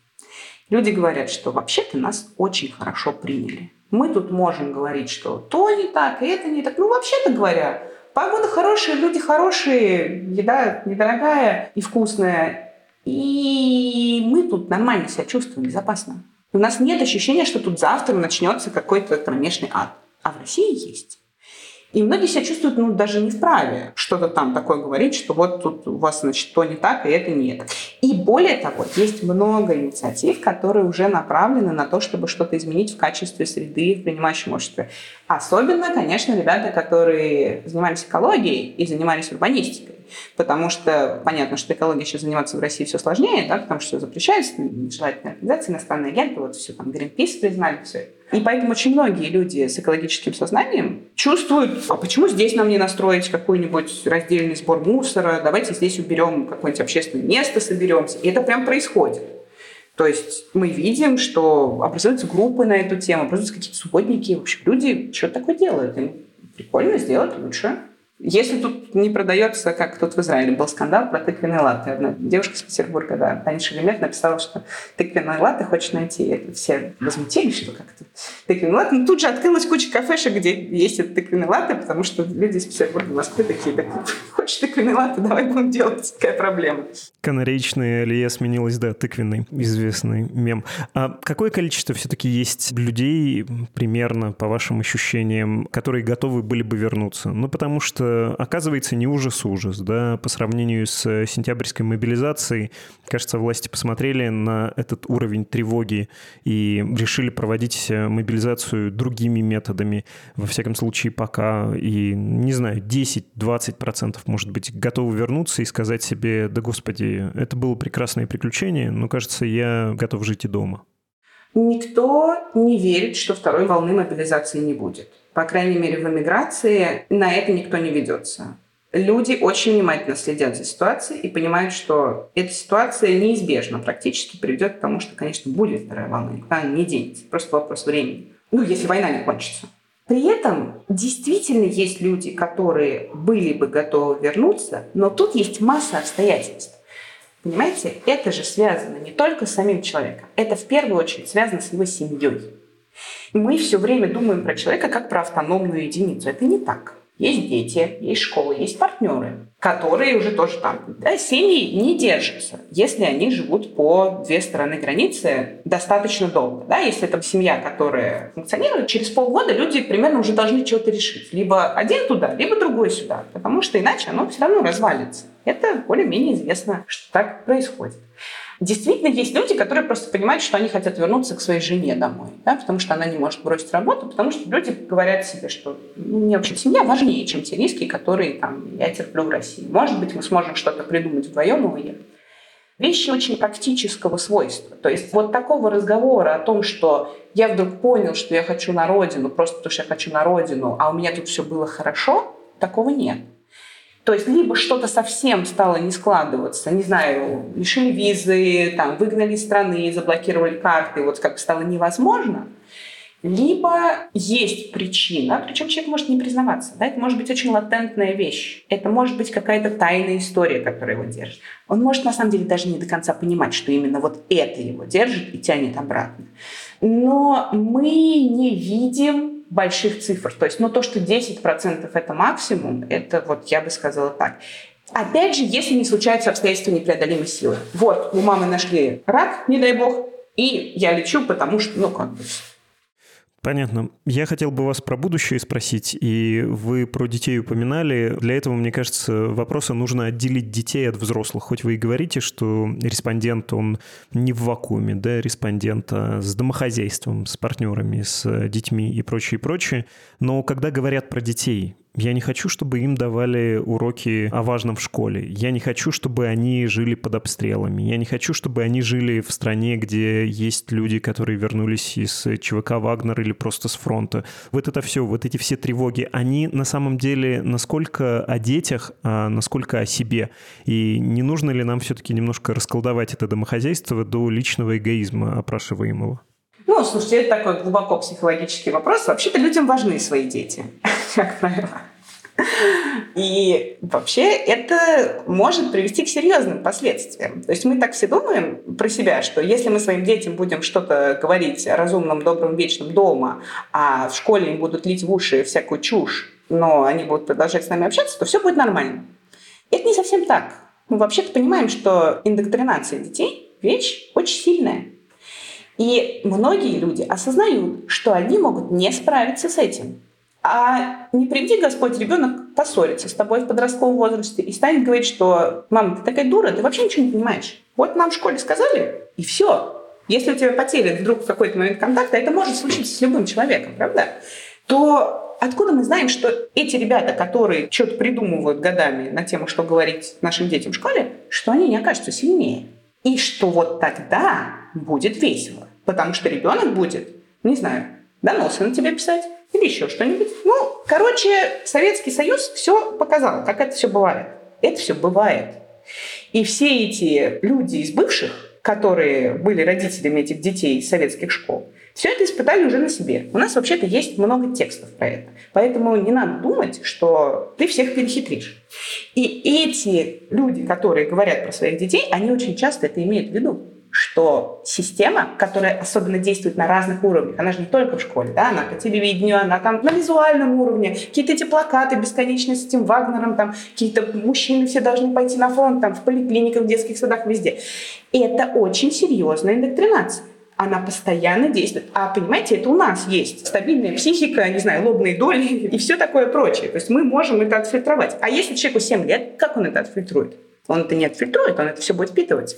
Люди говорят, что вообще-то нас очень хорошо приняли. Мы тут можем говорить, что то не так, и это не так. Ну, вообще-то говоря, Погода хорошая, люди хорошие, еда недорогая и вкусная. И мы тут нормально себя чувствуем, безопасно. У нас нет ощущения, что тут завтра начнется какой-то кромешный ад. А в России есть. И многие себя чувствуют, ну, даже не вправе что-то там такое говорить, что вот тут у вас, значит, то не так, и это не это. И более того, есть много инициатив, которые уже направлены на то, чтобы что-то изменить в качестве среды в принимающем обществе. Особенно, конечно, ребята, которые занимались экологией и занимались урбанистикой. Потому что понятно, что экологией сейчас заниматься в России все сложнее, да, потому что все запрещается, нежелательные организации, иностранные агенты, вот все там Greenpeace признали, все. И поэтому очень многие люди с экологическим сознанием чувствуют, а почему здесь нам не настроить какой-нибудь раздельный сбор мусора, давайте здесь уберем какое-нибудь общественное место, соберемся. И это прям происходит. То есть мы видим, что образуются группы на эту тему, образуются какие-то субботники. В общем, люди что-то такое делают. Им прикольно сделать лучше. Если тут не продается, как тут в Израиле был скандал про тыквенные латы. Одна девушка из Петербурга, да, Таня Шеремет написала, что тыквенные латы хочет найти. Все возмутились, что как-то тыквенные латы. Но тут же открылась куча кафешек, где есть эти тыквенные латы, потому что люди из Петербурга, Москвы такие, так, хочешь тыквенные латы, давай будем делать. Какая проблема? Канареечная аллея сменилась, да, тыквенный, известный мем. А какое количество все-таки есть людей, примерно, по вашим ощущениям, которые готовы были бы вернуться? Ну, потому что оказывается не ужас-ужас, да, по сравнению с сентябрьской мобилизацией, кажется, власти посмотрели на этот уровень тревоги и решили проводить мобилизацию другими методами, во всяком случае пока, и, не знаю, 10-20% может быть готовы вернуться и сказать себе, да господи, это было прекрасное приключение, но, кажется, я готов жить и дома. Никто не верит, что второй волны мобилизации не будет. По крайней мере, в эмиграции на это никто не ведется. Люди очень внимательно следят за ситуацией и понимают, что эта ситуация неизбежно практически приведет к тому, что, конечно, будет вторая волна, никуда не денется. Просто вопрос времени. Ну, если война не кончится. При этом действительно есть люди, которые были бы готовы вернуться, но тут есть масса обстоятельств. Понимаете, это же связано не только с самим человеком, это в первую очередь связано с его семьей. Мы все время думаем про человека как про автономную единицу. Это не так. Есть дети, есть школы, есть партнеры, которые уже тоже там. Да, семьи не держатся, если они живут по две стороны границы достаточно долго. Да, если это семья, которая функционирует, через полгода люди примерно уже должны что-то решить. Либо один туда, либо другой сюда, потому что иначе оно все равно развалится. Это более-менее известно, что так происходит. Действительно, есть люди, которые просто понимают, что они хотят вернуться к своей жене домой, да, потому что она не может бросить работу, потому что люди говорят себе, что ну, мне вообще семья важнее, чем те риски, которые там, я терплю в России. Может быть, мы сможем что-то придумать вдвоем и уехать. Вещи очень практического свойства. То есть вот такого разговора о том, что я вдруг понял, что я хочу на родину, просто потому что я хочу на родину, а у меня тут все было хорошо, такого нет. То есть либо что-то совсем стало не складываться, не знаю, лишили визы, там, выгнали из страны, заблокировали карты, вот как стало невозможно, либо есть причина, причем человек может не признаваться, да, это может быть очень латентная вещь, это может быть какая-то тайная история, которая его держит. Он может на самом деле даже не до конца понимать, что именно вот это его держит и тянет обратно. Но мы не видим больших цифр. То есть, ну, то, что 10% это максимум, это вот я бы сказала так. Опять же, если не случаются обстоятельства непреодолимой силы. Вот, у мамы нашли рак, не дай бог, и я лечу, потому что, ну, как бы, Понятно. Я хотел бы вас про будущее спросить, и вы про детей упоминали. Для этого, мне кажется, вопроса нужно отделить детей от взрослых. Хоть вы и говорите, что респондент, он не в вакууме, да, респондент а с домохозяйством, с партнерами, с детьми и прочее, и прочее. Но когда говорят про детей, я не хочу, чтобы им давали уроки о важном в школе. Я не хочу, чтобы они жили под обстрелами. Я не хочу, чтобы они жили в стране, где есть люди, которые вернулись из ЧВК «Вагнер» или просто с фронта. Вот это все, вот эти все тревоги, они на самом деле насколько о детях, а насколько о себе. И не нужно ли нам все-таки немножко расколдовать это домохозяйство до личного эгоизма опрашиваемого? Ну, слушайте, это такой глубоко психологический вопрос. Вообще-то людям важны свои дети, как правило. И вообще это может привести к серьезным последствиям. То есть мы так все думаем про себя, что если мы своим детям будем что-то говорить о разумном, добром, вечном дома, а в школе им будут лить в уши всякую чушь, но они будут продолжать с нами общаться, то все будет нормально. Это не совсем так. Мы вообще-то понимаем, что индоктринация детей – вещь очень сильная. И многие люди осознают, что они могут не справиться с этим. А не приведи Господь, ребенок поссорится с тобой в подростковом возрасте и станет говорить, что «мама, ты такая дура, ты вообще ничего не понимаешь». Вот нам в школе сказали, и все. Если у тебя потерян вдруг в какой-то момент контакт, а это может случиться с любым человеком, правда? То откуда мы знаем, что эти ребята, которые что-то придумывают годами на тему, что говорить нашим детям в школе, что они не окажутся сильнее? И что вот тогда будет весело. Потому что ребенок будет, не знаю, доносы на тебя писать или еще что-нибудь. Ну, короче, Советский Союз все показал, как это все бывает. Это все бывает. И все эти люди из бывших, которые были родителями этих детей из советских школ, все это испытали уже на себе. У нас вообще-то есть много текстов про это. Поэтому не надо думать, что ты всех перехитришь. И эти люди, которые говорят про своих детей, они очень часто это имеют в виду что система, которая особенно действует на разных уровнях, она же не только в школе, да, она по телевидению, она там на визуальном уровне, какие-то эти плакаты бесконечные с этим Вагнером, там какие-то мужчины все должны пойти на фронт, там в поликлиниках, в детских садах, везде. И это очень серьезная индоктринация она постоянно действует. А понимаете, это у нас есть стабильная психика, не знаю, лобные доли и все такое прочее. То есть мы можем это отфильтровать. А если человеку 7 лет, как он это отфильтрует? Он это не отфильтрует, он это все будет впитывать.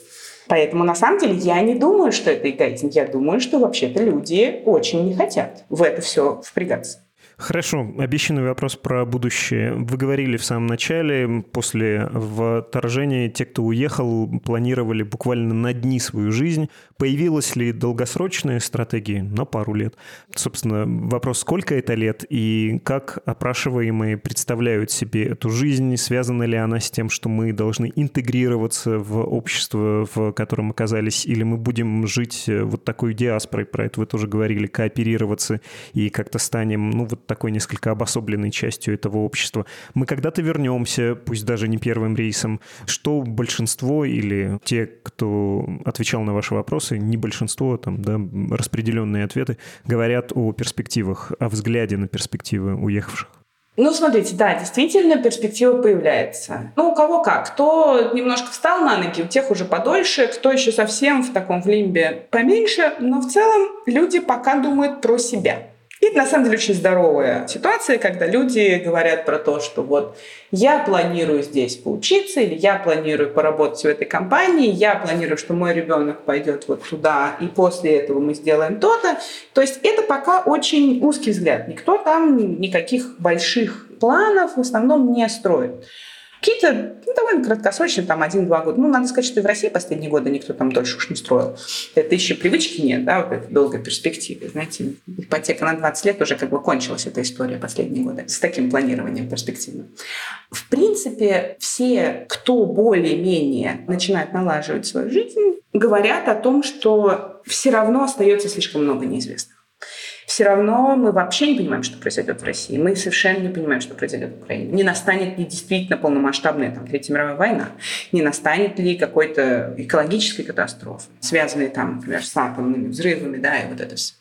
Поэтому на самом деле я не думаю, что это эгоизм. Я думаю, что вообще-то люди очень не хотят в это все впрягаться. Хорошо, обещанный вопрос про будущее. Вы говорили в самом начале, после вторжения те, кто уехал, планировали буквально на дни свою жизнь. Появилась ли долгосрочная стратегия на пару лет? Собственно, вопрос, сколько это лет и как опрашиваемые представляют себе эту жизнь? Связана ли она с тем, что мы должны интегрироваться в общество, в котором оказались, или мы будем жить вот такой диаспорой, про это вы тоже говорили, кооперироваться и как-то станем, ну, вот такой несколько обособленной частью этого общества. Мы когда-то вернемся, пусть даже не первым рейсом. Что большинство или те, кто отвечал на ваши вопросы, не большинство, там, да, распределенные ответы, говорят о перспективах, о взгляде на перспективы уехавших? Ну, смотрите, да, действительно, перспектива появляется. Ну, у кого как. Кто немножко встал на ноги, у тех уже подольше, кто еще совсем в таком в лимбе поменьше. Но в целом люди пока думают про себя. И это на самом деле очень здоровая ситуация, когда люди говорят про то, что вот я планирую здесь поучиться, или я планирую поработать в этой компании, я планирую, что мой ребенок пойдет вот туда, и после этого мы сделаем то-то. То есть это пока очень узкий взгляд. Никто там никаких больших планов в основном не строит. Какие-то ну, довольно краткосрочные, там один-два года. Ну, надо сказать, что и в России последние годы никто там дольше уж не строил. Это еще привычки нет, да, вот этой долгой перспективы. Знаете, ипотека на 20 лет уже как бы кончилась эта история последние годы с таким планированием перспективным. В принципе, все, кто более-менее начинает налаживать свою жизнь, говорят о том, что все равно остается слишком много неизвестных все равно мы вообще не понимаем, что произойдет в России. Мы совершенно не понимаем, что произойдет в Украине. Не настанет ли действительно полномасштабная там, Третья мировая война? Не настанет ли какой-то экологической катастрофы, связанной там, например, с атомными взрывами, да, и вот это все.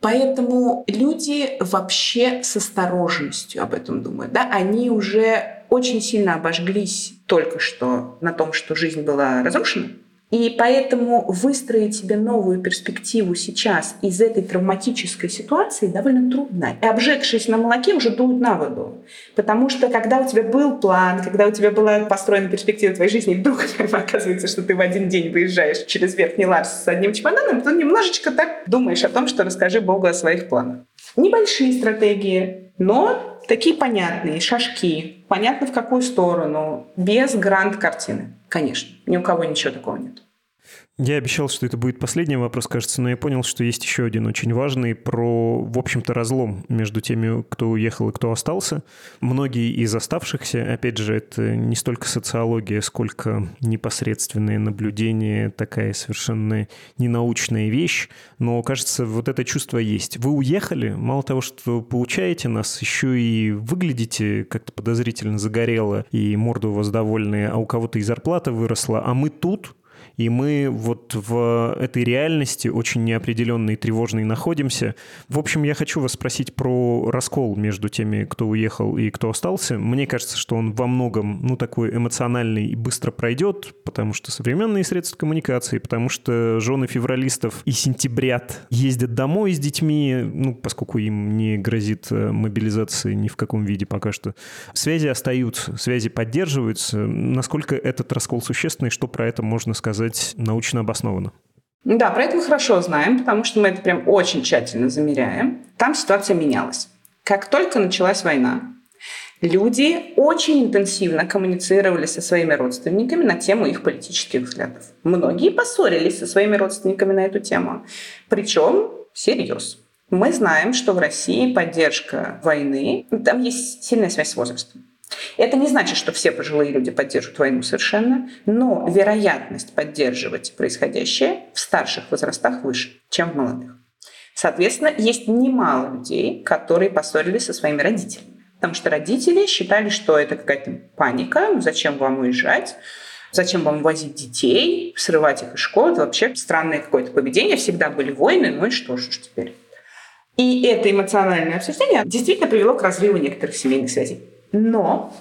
Поэтому люди вообще с осторожностью об этом думают. Да? Они уже очень сильно обожглись только что на том, что жизнь была разрушена, и поэтому выстроить себе новую перспективу сейчас из этой травматической ситуации довольно трудно. И обжегшись на молоке, уже дуют на воду. Потому что когда у тебя был план, когда у тебя была построена перспектива твоей жизни, и вдруг оказывается, что ты в один день выезжаешь через Верхний Ларс с одним чемоданом, то немножечко так думаешь о том, что расскажи Богу о своих планах. Небольшие стратегии, но такие понятные, шажки, понятно в какую сторону, без гранд-картины. Конечно, ни у кого ничего такого нет. Я обещал, что это будет последний вопрос, кажется, но я понял, что есть еще один очень важный про, в общем-то, разлом между теми, кто уехал и кто остался. Многие из оставшихся, опять же, это не столько социология, сколько непосредственное наблюдение, такая совершенно ненаучная вещь, но, кажется, вот это чувство есть. Вы уехали, мало того, что получаете нас, еще и выглядите как-то подозрительно загорело, и морда у вас довольная, а у кого-то и зарплата выросла, а мы тут, и мы вот в этой реальности очень неопределенной и тревожной находимся. В общем, я хочу вас спросить про раскол между теми, кто уехал и кто остался. Мне кажется, что он во многом, ну, такой эмоциональный и быстро пройдет, потому что современные средства коммуникации, потому что жены февралистов и сентябрят ездят домой с детьми, ну, поскольку им не грозит э, мобилизация ни в каком виде пока что. Связи остаются, связи поддерживаются. Насколько этот раскол существенный, что про это можно сказать сказать, научно обоснованно. Да, про это мы хорошо знаем, потому что мы это прям очень тщательно замеряем. Там ситуация менялась. Как только началась война, люди очень интенсивно коммуницировали со своими родственниками на тему их политических взглядов. Многие поссорились со своими родственниками на эту тему. Причем всерьез. Мы знаем, что в России поддержка войны, там есть сильная связь с возрастом. Это не значит, что все пожилые люди поддерживают войну совершенно, но вероятность поддерживать происходящее в старших возрастах выше, чем в молодых. Соответственно, есть немало людей, которые поссорились со своими родителями. Потому что родители считали, что это какая-то паника, зачем вам уезжать, зачем вам возить детей, срывать их из школы, это вообще странное какое-то поведение, всегда были войны, ну и что же теперь. И это эмоциональное обсуждение действительно привело к разрыву некоторых семейных связей. Но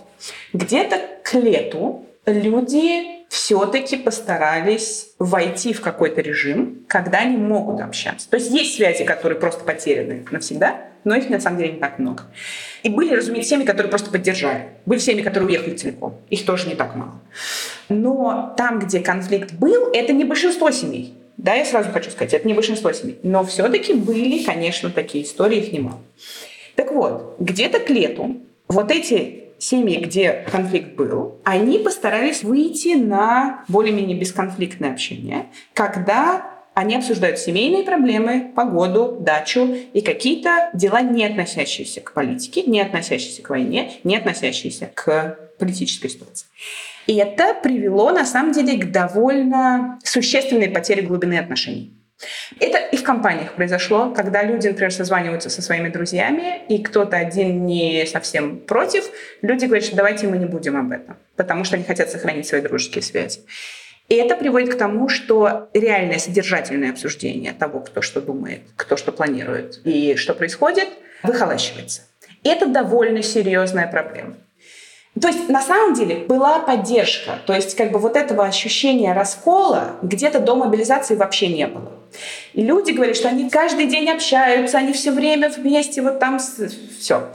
где-то к лету люди все-таки постарались войти в какой-то режим, когда они могут общаться. То есть есть связи, которые просто потеряны навсегда, но их на самом деле не так много. И были, разумеется, семьи, которые просто поддержали. Были семьи, которые уехали целиком. Их тоже не так мало. Но там, где конфликт был, это не большинство семей. Да, я сразу хочу сказать, это не большинство семей. Но все-таки были, конечно, такие истории, их немало. Так вот, где-то к лету вот эти семьи, где конфликт был, они постарались выйти на более-менее бесконфликтное общение, когда они обсуждают семейные проблемы, погоду, дачу и какие-то дела, не относящиеся к политике, не относящиеся к войне, не относящиеся к политической ситуации. И это привело, на самом деле, к довольно существенной потере глубины отношений. Это в компаниях произошло, когда люди, например, созваниваются со своими друзьями, и кто-то один не совсем против, люди говорят, что давайте мы не будем об этом, потому что они хотят сохранить свои дружеские связи. И это приводит к тому, что реальное содержательное обсуждение того, кто что думает, кто что планирует и что происходит, выхолащивается. Это довольно серьезная проблема. То есть на самом деле была поддержка. То есть как бы вот этого ощущения раскола где-то до мобилизации вообще не было. И люди говорят, что они каждый день общаются, они все время вместе, вот там все.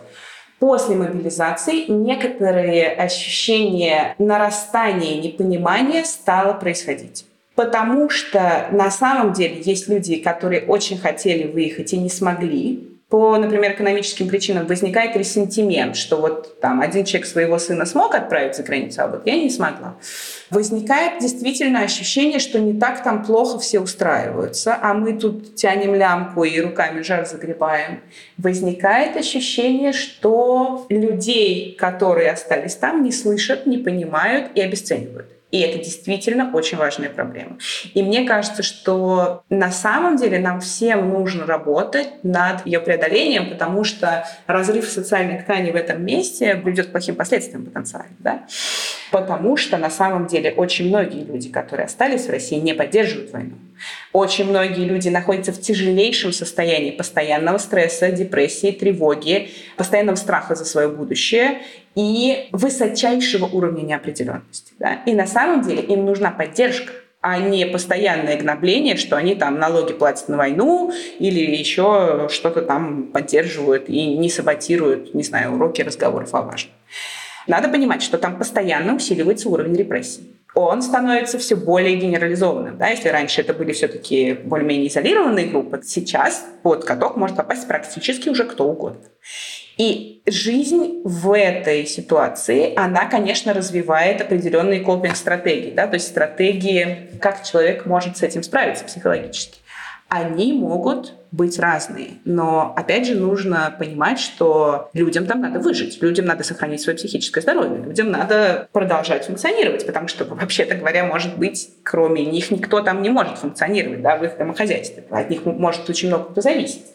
После мобилизации некоторые ощущения нарастания непонимания стало происходить. Потому что на самом деле есть люди, которые очень хотели выехать и не смогли, по, например, экономическим причинам возникает ресентимент, что вот там один человек своего сына смог отправить за границу, а вот я не смогла. Возникает действительно ощущение, что не так там плохо все устраиваются, а мы тут тянем лямку и руками жар загребаем. Возникает ощущение, что людей, которые остались там, не слышат, не понимают и обесценивают. И это действительно очень важная проблема. И мне кажется, что на самом деле нам всем нужно работать над ее преодолением, потому что разрыв социальной ткани в этом месте приведет к плохим последствиям потенциально. Да? Потому что на самом деле очень многие люди, которые остались в России, не поддерживают войну. Очень многие люди находятся в тяжелейшем состоянии постоянного стресса, депрессии, тревоги, постоянного страха за свое будущее и высочайшего уровня неопределенности. Да? И на самом деле им нужна поддержка а не постоянное гнобление, что они там налоги платят на войну или еще что-то там поддерживают и не саботируют, не знаю, уроки разговоров о важном. Надо понимать, что там постоянно усиливается уровень репрессий он становится все более генерализованным. Да? Если раньше это были все-таки более-менее изолированные группы, сейчас под каток может попасть практически уже кто угодно. И жизнь в этой ситуации, она, конечно, развивает определенные копинг-стратегии, да? то есть стратегии, как человек может с этим справиться психологически. Они могут быть разные. Но, опять же, нужно понимать, что людям там надо выжить, людям надо сохранить свое психическое здоровье, людям надо продолжать функционировать, потому что, вообще-то говоря, может быть, кроме них никто там не может функционировать да, в их домохозяйстве. От них может очень много кто зависеть.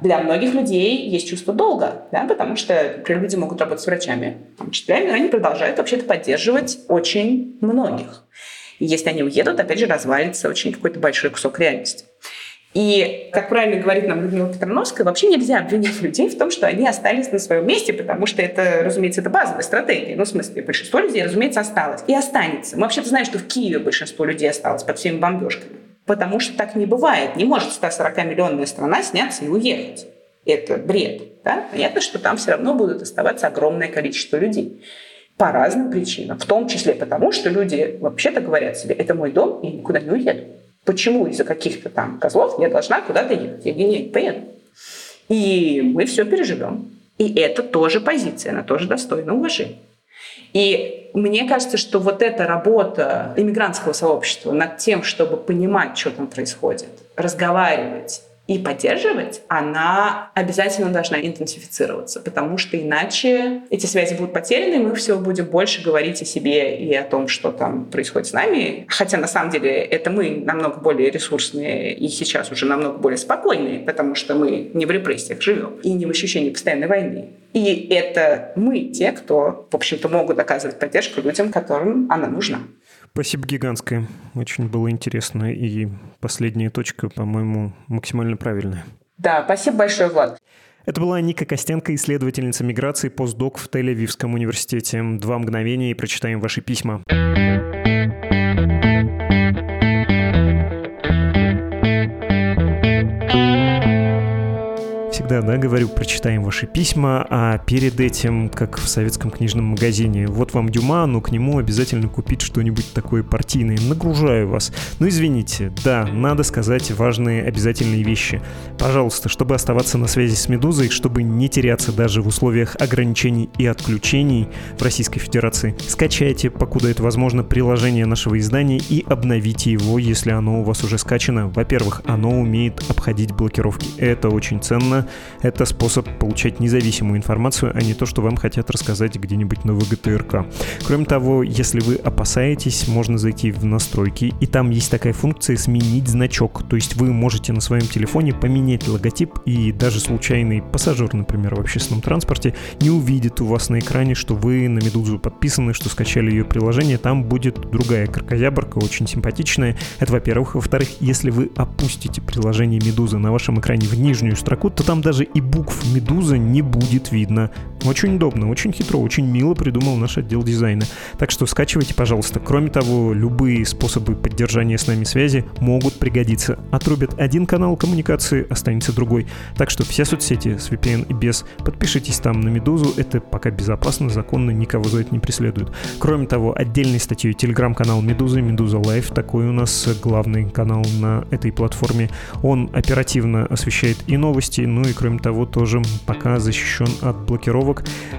Для многих людей есть чувство долга, да, потому что например, люди могут работать с врачами, там, учителями, но они продолжают вообще-то поддерживать очень многих. И если они уедут, опять же, развалится очень какой-то большой кусок реальности. И, как правильно говорит нам Людмила Петрановская, вообще нельзя обвинять людей в том, что они остались на своем месте, потому что это, разумеется, это базовая стратегия. Ну, в смысле, большинство людей, разумеется, осталось. И останется. Мы вообще-то знаем, что в Киеве большинство людей осталось под всеми бомбежками. Потому что так не бывает. Не может 140-миллионная страна сняться и уехать. Это бред. Да? Понятно, что там все равно будут оставаться огромное количество людей по разным причинам. В том числе потому, что люди вообще-то говорят себе, это мой дом, и никуда не уеду. Почему из-за каких-то там козлов я должна куда-то ехать? Я не поеду. И мы все переживем. И это тоже позиция, она тоже достойна уважения. И мне кажется, что вот эта работа иммигрантского сообщества над тем, чтобы понимать, что там происходит, разговаривать, и поддерживать, она обязательно должна интенсифицироваться, потому что иначе эти связи будут потеряны, и мы все будем больше говорить о себе и о том, что там происходит с нами. Хотя на самом деле это мы намного более ресурсные и сейчас уже намного более спокойные, потому что мы не в репрессиях живем и не в ощущении постоянной войны. И это мы те, кто, в общем-то, могут оказывать поддержку людям, которым она нужна. Спасибо гигантское. Очень было интересно. И последняя точка, по-моему, максимально правильная. Да, спасибо большое, Влад. Это была Ника Костенко, исследовательница миграции, постдок в Тель-Авивском университете. Два мгновения и прочитаем ваши письма. Да, говорю, прочитаем ваши письма, а перед этим, как в советском книжном магазине, вот вам Дюма, но к нему обязательно купить что-нибудь такое партийное. Нагружаю вас. Ну, извините, да, надо сказать важные обязательные вещи. Пожалуйста, чтобы оставаться на связи с «Медузой», чтобы не теряться даже в условиях ограничений и отключений в Российской Федерации, скачайте, покуда это возможно, приложение нашего издания и обновите его, если оно у вас уже скачано. Во-первых, оно умеет обходить блокировки. Это очень ценно. Это способ получать независимую информацию, а не то, что вам хотят рассказать где-нибудь на ВГТРК. Кроме того, если вы опасаетесь, можно зайти в настройки, и там есть такая функция «сменить значок». То есть вы можете на своем телефоне поменять логотип, и даже случайный пассажир, например, в общественном транспорте не увидит у вас на экране, что вы на «Медузу» подписаны, что скачали ее приложение. Там будет другая кракозябрка, очень симпатичная. Это во-первых. Во-вторых, если вы опустите приложение «Медуза» на вашем экране в нижнюю строку, то там даже и букв «Медуза» не будет видно. Очень удобно, очень хитро, очень мило придумал наш отдел дизайна. Так что скачивайте, пожалуйста. Кроме того, любые способы поддержания с нами связи могут пригодиться. Отрубят один канал коммуникации, останется другой. Так что все соцсети с VPN и без. Подпишитесь там на «Медузу». Это пока безопасно, законно, никого за это не преследует. Кроме того, отдельной статьей телеграм-канал «Медузы», «Медуза Live». Такой у нас главный канал на этой платформе. Он оперативно освещает и новости, ну и кроме того тоже пока защищен от блокировок.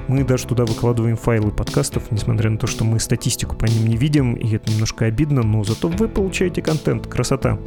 Мы даже туда выкладываем файлы подкастов, несмотря на то, что мы статистику по ним не видим, и это немножко обидно, но зато вы получаете контент. Красота.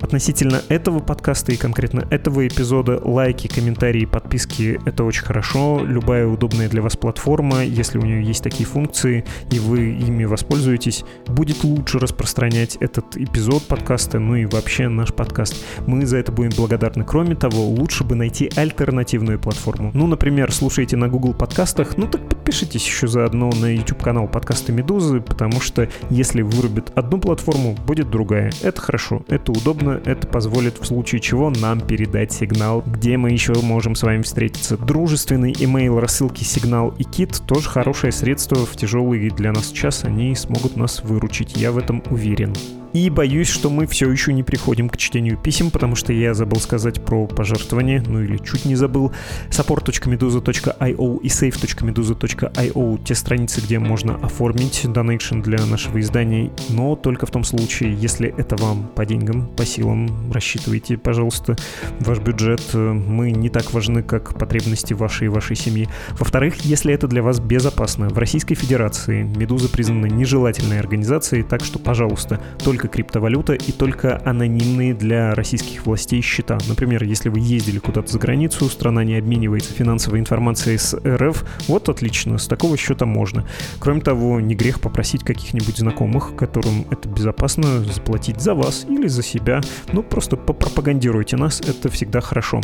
Относительно этого подкаста и конкретно этого эпизода лайки, комментарии, подписки — это очень хорошо. Любая удобная для вас платформа, если у нее есть такие функции, и вы ими воспользуетесь, будет лучше распространять этот эпизод подкаста, ну и вообще наш подкаст. Мы за это будем благодарны. Кроме того, лучше бы найти альтернативную платформу. Ну, например, слушаете на Google подкастах, ну так подпишитесь еще заодно на YouTube-канал подкаста Медузы, потому что если вырубят одну платформу, будет другая. Это хорошо, это удобно, это позволит в случае чего нам передать сигнал, где мы еще можем с вами встретиться. Дружественный имейл рассылки Сигнал и Кит тоже хорошее средство в тяжелый для нас час, они смогут нас выручить, я в этом уверен. И боюсь, что мы все еще не приходим к чтению писем, потому что я забыл сказать про пожертвование, ну или чуть не забыл. support.meduza.io и save.meduza.io — те страницы, где можно оформить донейшн для нашего издания, но только в том случае, если это вам по деньгам, по силам. Рассчитывайте, пожалуйста, ваш бюджет. Мы не так важны, как потребности вашей и вашей семьи. Во-вторых, если это для вас безопасно, в Российской Федерации Медуза признана нежелательной организацией, так что, пожалуйста, только только криптовалюта и только анонимные для российских властей счета. Например, если вы ездили куда-то за границу, страна не обменивается финансовой информацией с РФ, вот отлично, с такого счета можно. Кроме того, не грех попросить каких-нибудь знакомых, которым это безопасно, заплатить за вас или за себя. Ну, просто попропагандируйте нас, это всегда хорошо.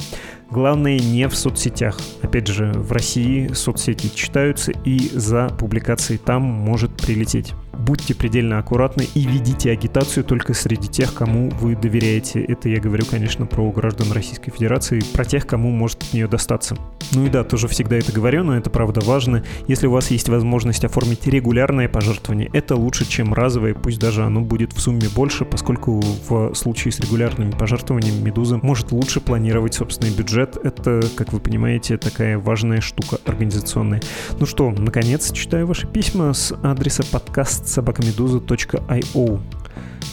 Главное, не в соцсетях. Опять же, в России соцсети читаются, и за публикацией там может прилететь. Будьте предельно аккуратны и ведите агитацию только среди тех, кому вы доверяете. Это я говорю, конечно, про граждан Российской Федерации, про тех, кому может от нее достаться. Ну и да, тоже всегда это говорю, но это правда важно. Если у вас есть возможность оформить регулярное пожертвование, это лучше, чем разовое, пусть даже оно будет в сумме больше, поскольку в случае с регулярными пожертвованиями Медуза может лучше планировать собственный бюджет. Это, как вы понимаете, такая важная штука организационная. Ну что, наконец, читаю ваши письма с адреса подкаст собакамедуза.io.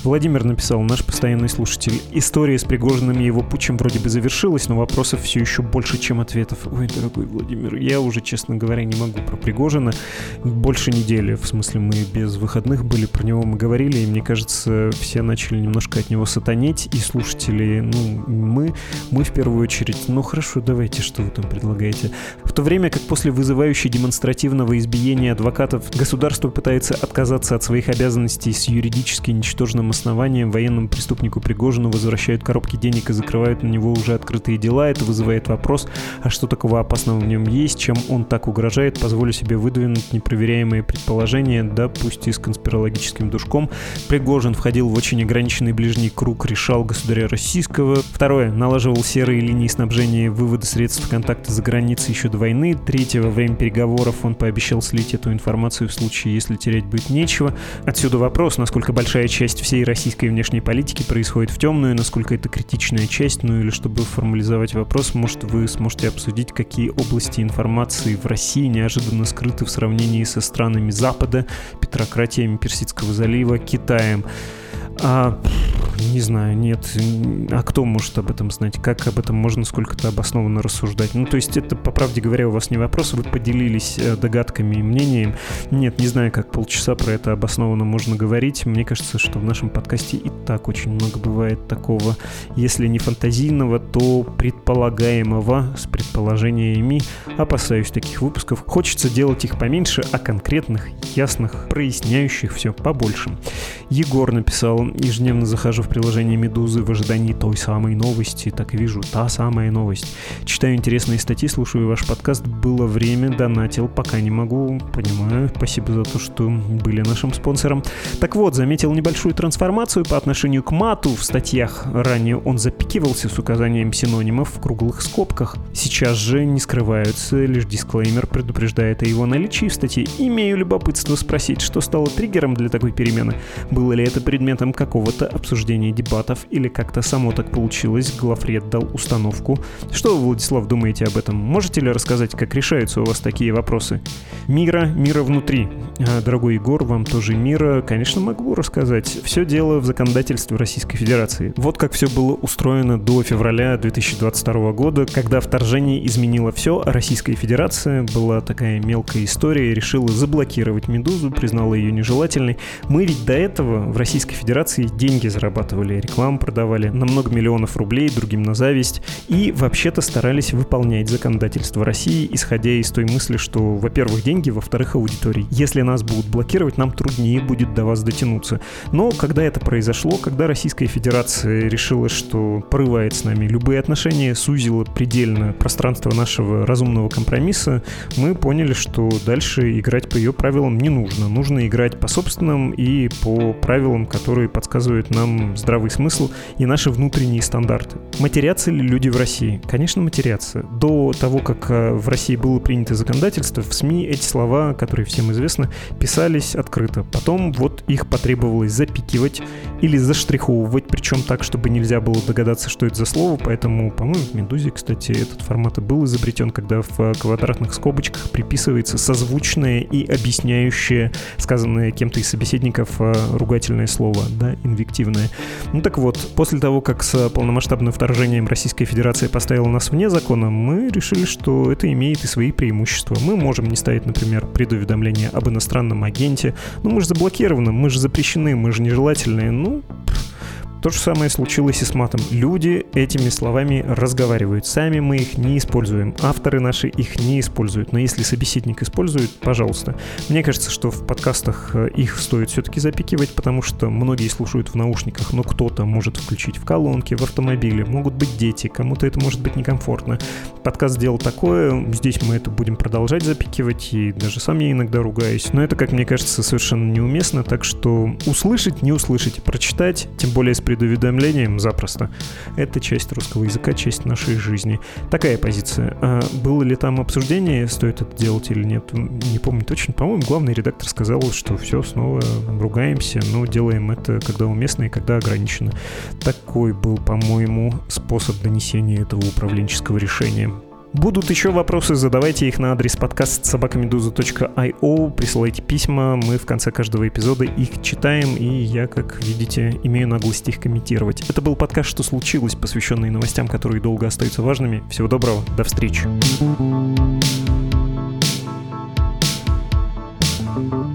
Владимир написал, наш постоянный слушатель. История с Пригожиным и его путчем вроде бы завершилась, но вопросов все еще больше, чем ответов. Ой, дорогой Владимир, я уже, честно говоря, не могу про Пригожина. Больше недели, в смысле, мы без выходных были, про него мы говорили, и мне кажется, все начали немножко от него сатанеть, и слушатели, ну, мы, мы в первую очередь, ну хорошо, давайте, что вы там предлагаете. В то время как после вызывающей демонстративного избиения адвокатов государство пытается отказаться от своих обязанностей с юридически ничтожным основанием военному преступнику Пригожину возвращают коробки денег и закрывают на него уже открытые дела. Это вызывает вопрос, а что такого опасного в нем есть, чем он так угрожает. Позволю себе выдвинуть непроверяемые предположения, да пусть и с конспирологическим душком. Пригожин входил в очень ограниченный ближний круг решал государя российского. Второе. Налаживал серые линии снабжения вывода средств контакта за границей еще до войны. Третье. Во время переговоров он пообещал слить эту информацию в случае, если терять будет нечего. Отсюда вопрос, насколько большая часть всей всей российской внешней политики происходит в темную, насколько это критичная часть, ну или чтобы формализовать вопрос, может вы сможете обсудить, какие области информации в России неожиданно скрыты в сравнении со странами Запада, петрократиями Персидского залива, Китаем. А, не знаю, нет. А кто может об этом знать? Как об этом можно сколько-то обоснованно рассуждать? Ну, то есть это, по правде говоря, у вас не вопрос, вы поделились э, догадками и мнением. Нет, не знаю, как полчаса про это обоснованно можно говорить. Мне кажется, что в нашем подкасте и так очень много бывает такого, если не фантазийного, то предполагаемого с предположениями. Опасаюсь таких выпусков. Хочется делать их поменьше, а конкретных, ясных, проясняющих все побольше. Егор написал, ежедневно захожу в приложение Медузы в ожидании той самой новости, так и вижу, та самая новость. Читаю интересные статьи, слушаю ваш подкаст, было время, донатил, пока не могу, понимаю, спасибо за то, что были нашим спонсором. Так вот, заметил небольшую трансформацию по отношению к мату в статьях. Ранее он запикивался с указанием синонимов в круглых скобках. Сейчас же не скрываются, лишь дисклеймер предупреждает о его наличии в статье. Имею любопытство спросить, что стало триггером для такой перемены. Было ли это предметом какого-то обсуждения дебатов или как-то само так получилось, Глафред дал установку. Что вы, Владислав, думаете об этом? Можете ли рассказать, как решаются у вас такие вопросы? Мира, мира внутри. А, дорогой Егор, вам тоже мира, конечно, могу рассказать. Все дело в законодательстве Российской Федерации. Вот как все было устроено до февраля 2022 года, когда вторжение изменило все, а Российская Федерация была такая мелкая история, решила заблокировать «Медузу», признала ее нежелательной. Мы ведь до этого в Российской Федерации деньги зарабатывали, рекламу продавали на много миллионов рублей, другим на зависть, и вообще-то старались выполнять законодательство России, исходя из той мысли, что, во-первых, деньги, во-вторых, аудитории. Если нас будут блокировать, нам труднее будет до вас дотянуться. Но когда это произошло, когда Российская Федерация решила, что порывает с нами любые отношения, сузила предельно пространство нашего разумного компромисса, мы поняли, что дальше играть по ее правилам не нужно. Нужно играть по собственным и по правилам, которые подсказывают нам здравый смысл и наши внутренние стандарты. Матерятся ли люди в России? Конечно, матерятся. До того, как э, в России было принято законодательство, в СМИ эти слова, которые всем известны, писались открыто. Потом вот их потребовалось запикивать или заштриховывать, причем так, чтобы нельзя было догадаться, что это за слово, поэтому, по-моему, в «Медузе», кстати, этот формат и был изобретен, когда в э, квадратных скобочках приписывается созвучное и объясняющее сказанное кем-то из собеседников э, ругательное слово, да, инвективное. Ну так вот, после того, как с полномасштабным вторжением Российская Федерация поставила нас вне закона, мы решили, что это имеет и свои преимущества. Мы можем не ставить, например, предуведомление об иностранном агенте. Ну мы же заблокированы, мы же запрещены, мы же нежелательные. Ну, Pff, то же самое случилось и с матом. Люди этими словами разговаривают. Сами мы их не используем. Авторы наши их не используют. Но если собеседник использует, пожалуйста. Мне кажется, что в подкастах э, их стоит все-таки запикивать, потому что многие слушают в наушниках, но кто-то может включить в колонке, в автомобиле. Могут быть дети, кому-то это может быть некомфортно. Подкаст сделал такое, здесь мы это будем продолжать запикивать, и даже сам я иногда ругаюсь. Но это, как мне кажется, совершенно неуместно, так что услышать, не услышать, прочитать, тем более с предуведомлением запросто. Это часть русского языка, часть нашей жизни. Такая позиция. А было ли там обсуждение, стоит это делать или нет? Не помню точно. По-моему, главный редактор сказал, что все, снова ругаемся, но делаем это когда уместно и когда ограничено. Такой был, по-моему, способ донесения этого управленческого решения. Будут еще вопросы, задавайте их на адрес подкаст собакамедуза.io, присылайте письма, мы в конце каждого эпизода их читаем, и я, как видите, имею наглость их комментировать. Это был подкаст «Что случилось?», посвященный новостям, которые долго остаются важными. Всего доброго, до встречи. thank you